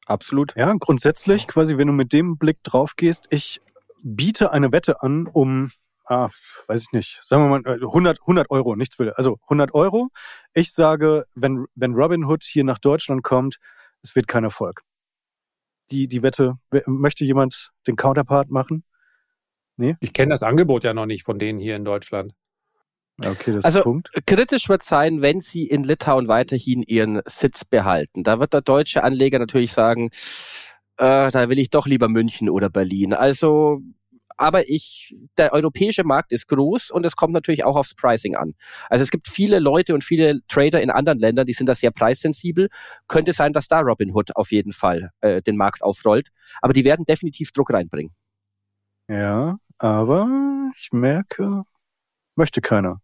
Absolut. Ja, grundsätzlich quasi, wenn du mit dem Blick drauf gehst, ich biete eine Wette an, um ah, weiß ich nicht, sagen wir mal 100, äh, 100 Euro, nichts will. Also 100 Euro. Ich sage, wenn, wenn Robin Hood hier nach Deutschland kommt, es wird kein Erfolg. Die, die Wette, möchte jemand den Counterpart machen? Nee? Ich kenne das Angebot ja noch nicht von denen hier in Deutschland. Okay, das also Punkt. kritisch wird sein, wenn sie in Litauen weiterhin ihren Sitz behalten. Da wird der deutsche Anleger natürlich sagen, äh, da will ich doch lieber München oder Berlin. Also aber ich, der europäische Markt ist groß und es kommt natürlich auch aufs Pricing an. Also es gibt viele Leute und viele Trader in anderen Ländern, die sind da sehr preissensibel. Könnte sein, dass da Robinhood auf jeden Fall äh, den Markt aufrollt. Aber die werden definitiv Druck reinbringen. Ja, aber ich merke, möchte keiner.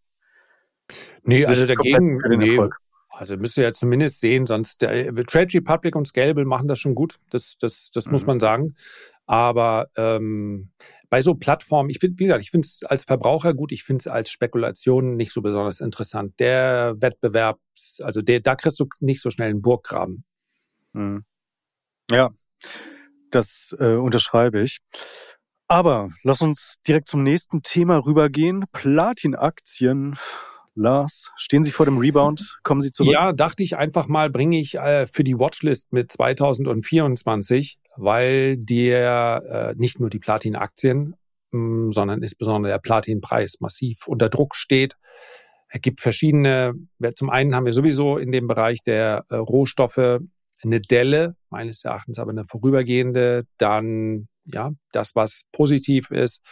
Nee, also dagegen, nee, also müsst ihr ja zumindest sehen, sonst der, Trade Republic und Scalable machen das schon gut. Das, das, das mhm. muss man sagen. Aber ähm, bei so Plattformen, ich bin, wie gesagt, ich finde es als Verbraucher gut, ich finde es als Spekulation nicht so besonders interessant. Der Wettbewerbs, also der, da kriegst du nicht so schnell einen Burggraben. Hm. Ja, das äh, unterschreibe ich. Aber lass uns direkt zum nächsten Thema rübergehen. Platin-Aktien. Lars, stehen Sie vor dem Rebound? Kommen Sie zurück? Ja, dachte ich einfach mal, bringe ich äh, für die Watchlist mit 2024 weil der äh, nicht nur die Platin-Aktien, mm, sondern insbesondere der Platin-Preis massiv unter Druck steht. Es gibt verschiedene, zum einen haben wir sowieso in dem Bereich der äh, Rohstoffe eine Delle, meines Erachtens aber eine vorübergehende, dann ja, das, was positiv ist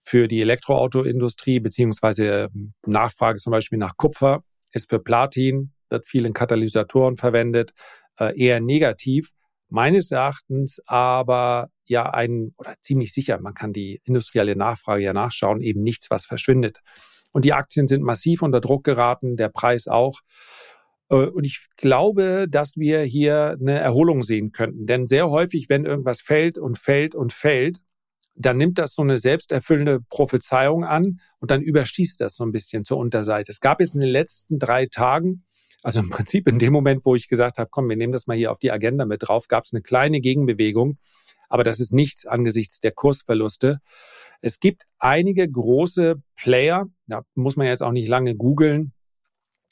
für die Elektroautoindustrie, beziehungsweise ähm, Nachfrage zum Beispiel nach Kupfer, ist für Platin, wird viel in Katalysatoren verwendet, äh, eher negativ. Meines Erachtens aber ja ein, oder ziemlich sicher, man kann die industrielle Nachfrage ja nachschauen, eben nichts, was verschwindet. Und die Aktien sind massiv unter Druck geraten, der Preis auch. Äh, und ich glaube, dass wir hier eine Erholung sehen könnten. Denn sehr häufig, wenn irgendwas fällt und fällt und fällt, dann nimmt das so eine selbsterfüllende Prophezeiung an und dann überschießt das so ein bisschen zur Unterseite. Es gab jetzt in den letzten drei Tagen, also im Prinzip in dem Moment, wo ich gesagt habe, komm, wir nehmen das mal hier auf die Agenda mit drauf, gab es eine kleine Gegenbewegung, aber das ist nichts angesichts der Kursverluste. Es gibt einige große Player, da muss man jetzt auch nicht lange googeln.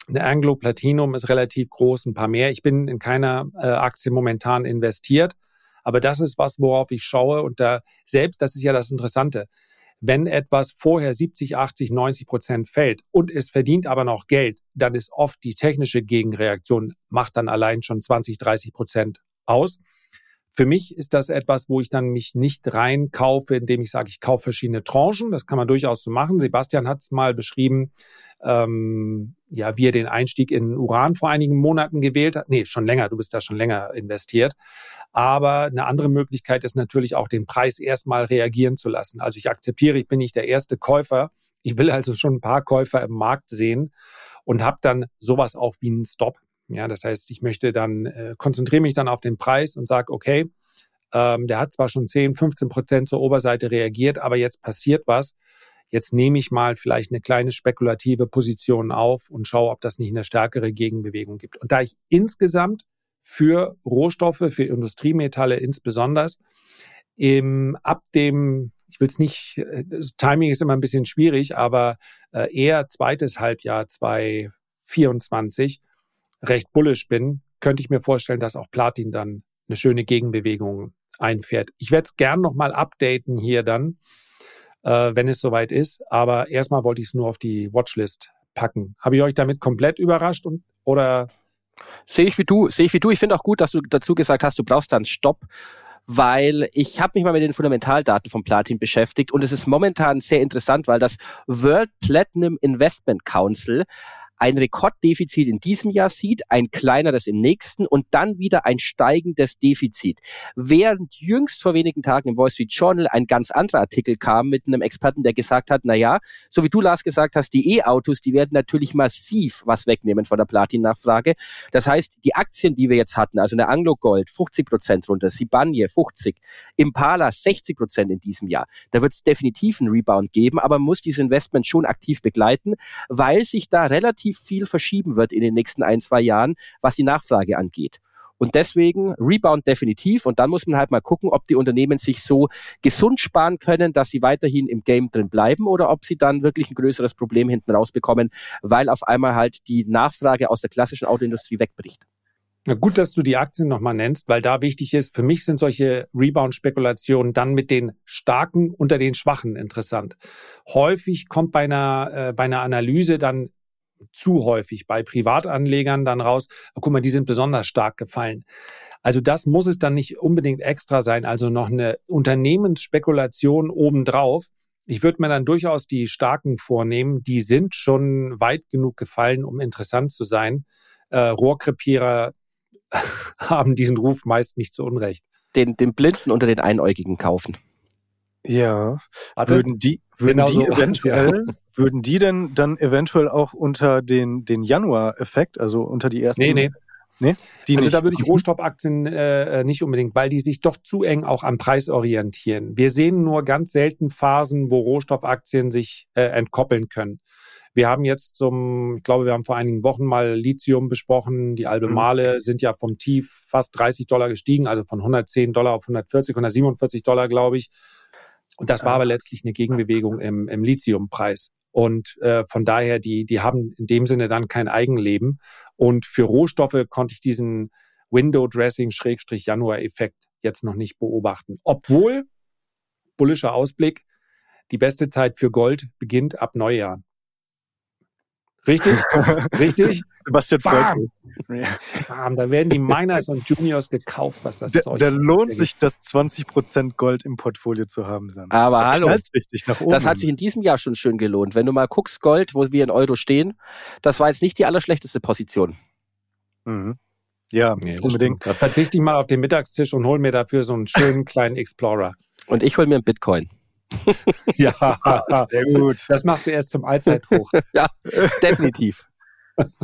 Eine Anglo Platinum ist relativ groß, ein paar mehr. Ich bin in keiner äh, Aktie momentan investiert. Aber das ist was, worauf ich schaue. Und da selbst, das ist ja das Interessante. Wenn etwas vorher 70, 80, 90 Prozent fällt und es verdient aber noch Geld, dann ist oft die technische Gegenreaktion, macht dann allein schon 20, 30 Prozent aus. Für mich ist das etwas, wo ich dann mich nicht reinkaufe, indem ich sage, ich kaufe verschiedene Tranchen. Das kann man durchaus so machen. Sebastian hat es mal beschrieben, ähm, ja, wie er den Einstieg in Uran vor einigen Monaten gewählt hat. Nee, schon länger, du bist da schon länger investiert. Aber eine andere Möglichkeit ist natürlich auch, den Preis erstmal reagieren zu lassen. Also ich akzeptiere, ich bin nicht der erste Käufer. Ich will also schon ein paar Käufer im Markt sehen und habe dann sowas auch wie einen Stop. Ja, das heißt, ich möchte dann, äh, konzentriere mich dann auf den Preis und sage, okay, ähm, der hat zwar schon 10, 15 Prozent zur Oberseite reagiert, aber jetzt passiert was. Jetzt nehme ich mal vielleicht eine kleine spekulative Position auf und schaue, ob das nicht eine stärkere Gegenbewegung gibt. Und da ich insgesamt für Rohstoffe, für Industriemetalle insbesondere, im, ab dem, ich will es nicht, das Timing ist immer ein bisschen schwierig, aber äh, eher zweites Halbjahr 2024 recht bullisch bin, könnte ich mir vorstellen, dass auch Platin dann eine schöne Gegenbewegung einfährt. Ich werde es gern nochmal updaten hier dann, äh, wenn es soweit ist. Aber erstmal wollte ich es nur auf die Watchlist packen. Habe ich euch damit komplett überrascht und oder? Sehe ich wie du, sehe ich wie du. Ich finde auch gut, dass du dazu gesagt hast, du brauchst dann Stopp weil ich habe mich mal mit den Fundamentaldaten von Platin beschäftigt und es ist momentan sehr interessant, weil das World Platinum Investment Council ein Rekorddefizit in diesem Jahr sieht, ein kleineres im nächsten und dann wieder ein steigendes Defizit. Während jüngst vor wenigen Tagen im Wall Street Journal ein ganz anderer Artikel kam mit einem Experten, der gesagt hat, na ja, so wie du Lars gesagt hast, die E-Autos, die werden natürlich massiv was wegnehmen von der Platin-Nachfrage. Das heißt, die Aktien, die wir jetzt hatten, also eine Anglo Gold 50 Prozent runter, Sibanye 50, Impala 60 Prozent in diesem Jahr. Da wird es definitiv einen Rebound geben, aber man muss dieses Investment schon aktiv begleiten, weil sich da relativ relativ viel verschieben wird in den nächsten ein, zwei Jahren, was die Nachfrage angeht. Und deswegen Rebound definitiv. Und dann muss man halt mal gucken, ob die Unternehmen sich so gesund sparen können, dass sie weiterhin im Game drin bleiben oder ob sie dann wirklich ein größeres Problem hinten rausbekommen, weil auf einmal halt die Nachfrage aus der klassischen Autoindustrie wegbricht. Na gut, dass du die Aktien nochmal nennst, weil da wichtig ist, für mich sind solche Rebound-Spekulationen dann mit den Starken unter den Schwachen interessant. Häufig kommt bei einer, äh, bei einer Analyse dann zu häufig bei Privatanlegern dann raus, guck mal, die sind besonders stark gefallen. Also das muss es dann nicht unbedingt extra sein, also noch eine Unternehmensspekulation obendrauf. Ich würde mir dann durchaus die starken vornehmen, die sind schon weit genug gefallen, um interessant zu sein. Äh, Rohrkrepierer haben diesen Ruf meist nicht zu Unrecht. Den, den Blinden unter den Einäugigen kaufen. Ja. Warte. Würden die, würden genau die so eventuell, ja. Würden die denn dann eventuell auch unter den, den Januar-Effekt, also unter die ersten? Nee, nee. Nee, also nicht. da würde ich Rohstoffaktien äh, nicht unbedingt, weil die sich doch zu eng auch am Preis orientieren. Wir sehen nur ganz selten Phasen, wo Rohstoffaktien sich äh, entkoppeln können. Wir haben jetzt zum, ich glaube, wir haben vor einigen Wochen mal Lithium besprochen. Die Albemale mhm. sind ja vom Tief fast 30 Dollar gestiegen, also von 110 Dollar auf 140, 147 Dollar, glaube ich. Und das war aber letztlich eine Gegenbewegung im, im Lithiumpreis. Und äh, von daher, die, die haben in dem Sinne dann kein Eigenleben. Und für Rohstoffe konnte ich diesen Window-Dressing-Januar-Effekt jetzt noch nicht beobachten. Obwohl, bullischer Ausblick, die beste Zeit für Gold beginnt ab Neujahr. Richtig? Richtig? Sebastian sich. Bam, da werden die Miners und Juniors gekauft, was das da, Zeug Da lohnt sich das 20% Gold im Portfolio zu haben. Dann. Aber hallo, richtig nach oben. das hat sich in diesem Jahr schon schön gelohnt. Wenn du mal guckst, Gold, wo wir in Euro stehen, das war jetzt nicht die allerschlechteste Position. Mhm. Ja, nee, unbedingt. Verzichte ich mal auf den Mittagstisch und hol mir dafür so einen schönen kleinen Explorer. Und ich hol mir einen Bitcoin. ja, sehr gut. Das machst du erst zum Allzeithoch. ja, definitiv.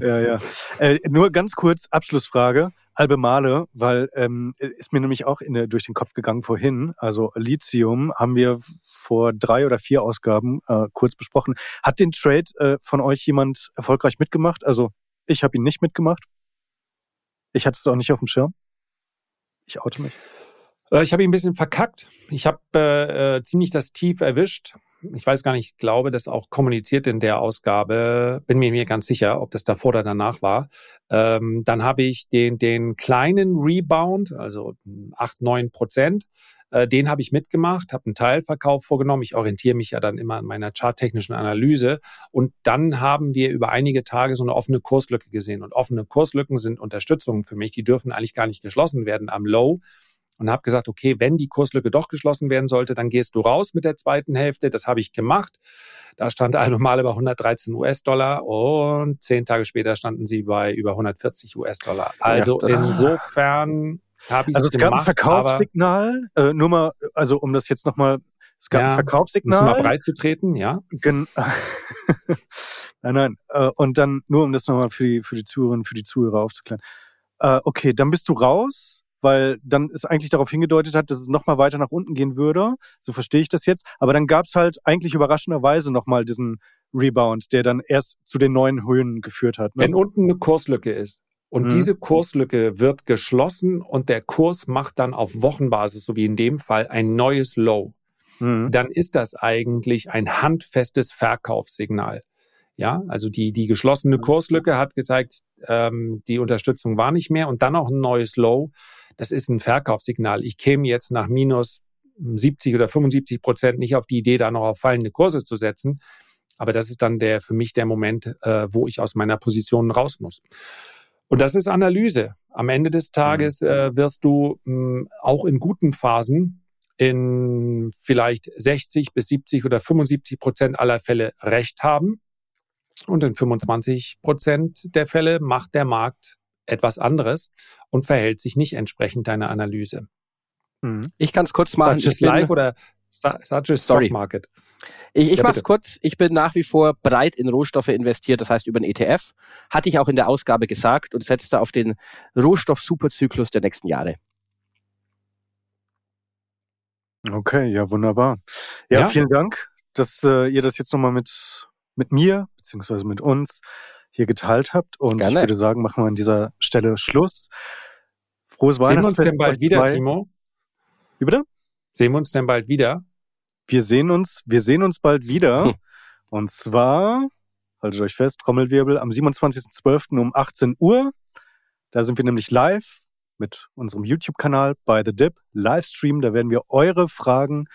ja, ja. Äh, nur ganz kurz Abschlussfrage. Halbe Male, weil ähm, ist mir nämlich auch in der, durch den Kopf gegangen vorhin. Also Lithium haben wir vor drei oder vier Ausgaben äh, kurz besprochen. Hat den Trade äh, von euch jemand erfolgreich mitgemacht? Also ich habe ihn nicht mitgemacht. Ich hatte es auch nicht auf dem Schirm. Ich oute mich. Äh, ich habe ihn ein bisschen verkackt. Ich habe äh, äh, ziemlich das Tief erwischt ich weiß gar nicht, ich glaube, das auch kommuniziert in der Ausgabe, bin mir mir ganz sicher, ob das davor oder danach war. Ähm, dann habe ich den, den kleinen Rebound, also acht neun Prozent, äh, den habe ich mitgemacht, habe einen Teilverkauf vorgenommen. Ich orientiere mich ja dann immer an meiner charttechnischen Analyse. Und dann haben wir über einige Tage so eine offene Kurslücke gesehen. Und offene Kurslücken sind Unterstützungen für mich. Die dürfen eigentlich gar nicht geschlossen werden am Low und habe gesagt, okay, wenn die Kurslücke doch geschlossen werden sollte, dann gehst du raus mit der zweiten Hälfte. Das habe ich gemacht. Da stand eine Male bei 113 US-Dollar und zehn Tage später standen sie bei über 140 US-Dollar. Also ja, insofern habe ich Also es gemacht, gab ein Verkaufssignal, äh, nur mal, also um das jetzt nochmal, es gab ja, ein Verkaufssignal. Um mal breit zu treten, ja. Gen nein, nein. Äh, und dann, nur um das nochmal für die, für die Zuhörerinnen, für die Zuhörer aufzuklären. Äh, okay, dann bist du raus weil dann es eigentlich darauf hingedeutet hat, dass es nochmal weiter nach unten gehen würde. So verstehe ich das jetzt. Aber dann gab es halt eigentlich überraschenderweise nochmal diesen Rebound, der dann erst zu den neuen Höhen geführt hat. Ne? Wenn unten eine Kurslücke ist und mhm. diese Kurslücke wird geschlossen und der Kurs macht dann auf Wochenbasis, so wie in dem Fall, ein neues Low, mhm. dann ist das eigentlich ein handfestes Verkaufssignal. Ja, also die, die geschlossene Kurslücke hat gezeigt, ähm, die Unterstützung war nicht mehr und dann auch ein neues Low das ist ein Verkaufssignal. Ich käme jetzt nach minus 70 oder 75 Prozent nicht auf die Idee, da noch auf fallende Kurse zu setzen. Aber das ist dann der für mich der Moment, äh, wo ich aus meiner Position raus muss. Und das ist Analyse. Am Ende des Tages mhm. äh, wirst du mh, hm, auch in guten Phasen in vielleicht 60 bis 70 oder 75 Prozent aller Fälle Recht haben. Und in 25 Prozent der Fälle macht der Markt etwas anderes und verhält sich nicht entsprechend deiner Analyse. Mhm. Ich kann es kurz machen. Such live oder such as Stock Market. Ich, ich ja, mache es kurz. Ich bin nach wie vor breit in Rohstoffe investiert, das heißt über den ETF. Hatte ich auch in der Ausgabe gesagt und setze auf den Rohstoff-Superzyklus der nächsten Jahre. Okay, ja, wunderbar. Ja, ja. vielen Dank, dass äh, ihr das jetzt nochmal mit, mit mir, beziehungsweise mit uns hier geteilt habt. Und Gerne. ich würde sagen, machen wir an dieser Stelle Schluss. Frohes Weihnachtsfest. Sehen wir uns denn bald wieder, zwei. Timo? Wie bitte? Sehen wir uns denn bald wieder? Wir sehen uns, wir sehen uns bald wieder. Hm. Und zwar, haltet euch fest, Trommelwirbel, am 27.12. um 18 Uhr. Da sind wir nämlich live mit unserem YouTube-Kanal bei The Dip Livestream. Da werden wir eure Fragen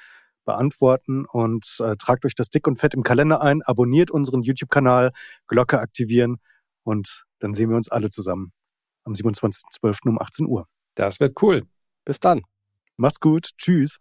beantworten und äh, tragt euch das dick und fett im Kalender ein, abonniert unseren YouTube-Kanal, Glocke aktivieren und dann sehen wir uns alle zusammen am 27.12. um 18 Uhr. Das wird cool. Bis dann. Macht's gut. Tschüss.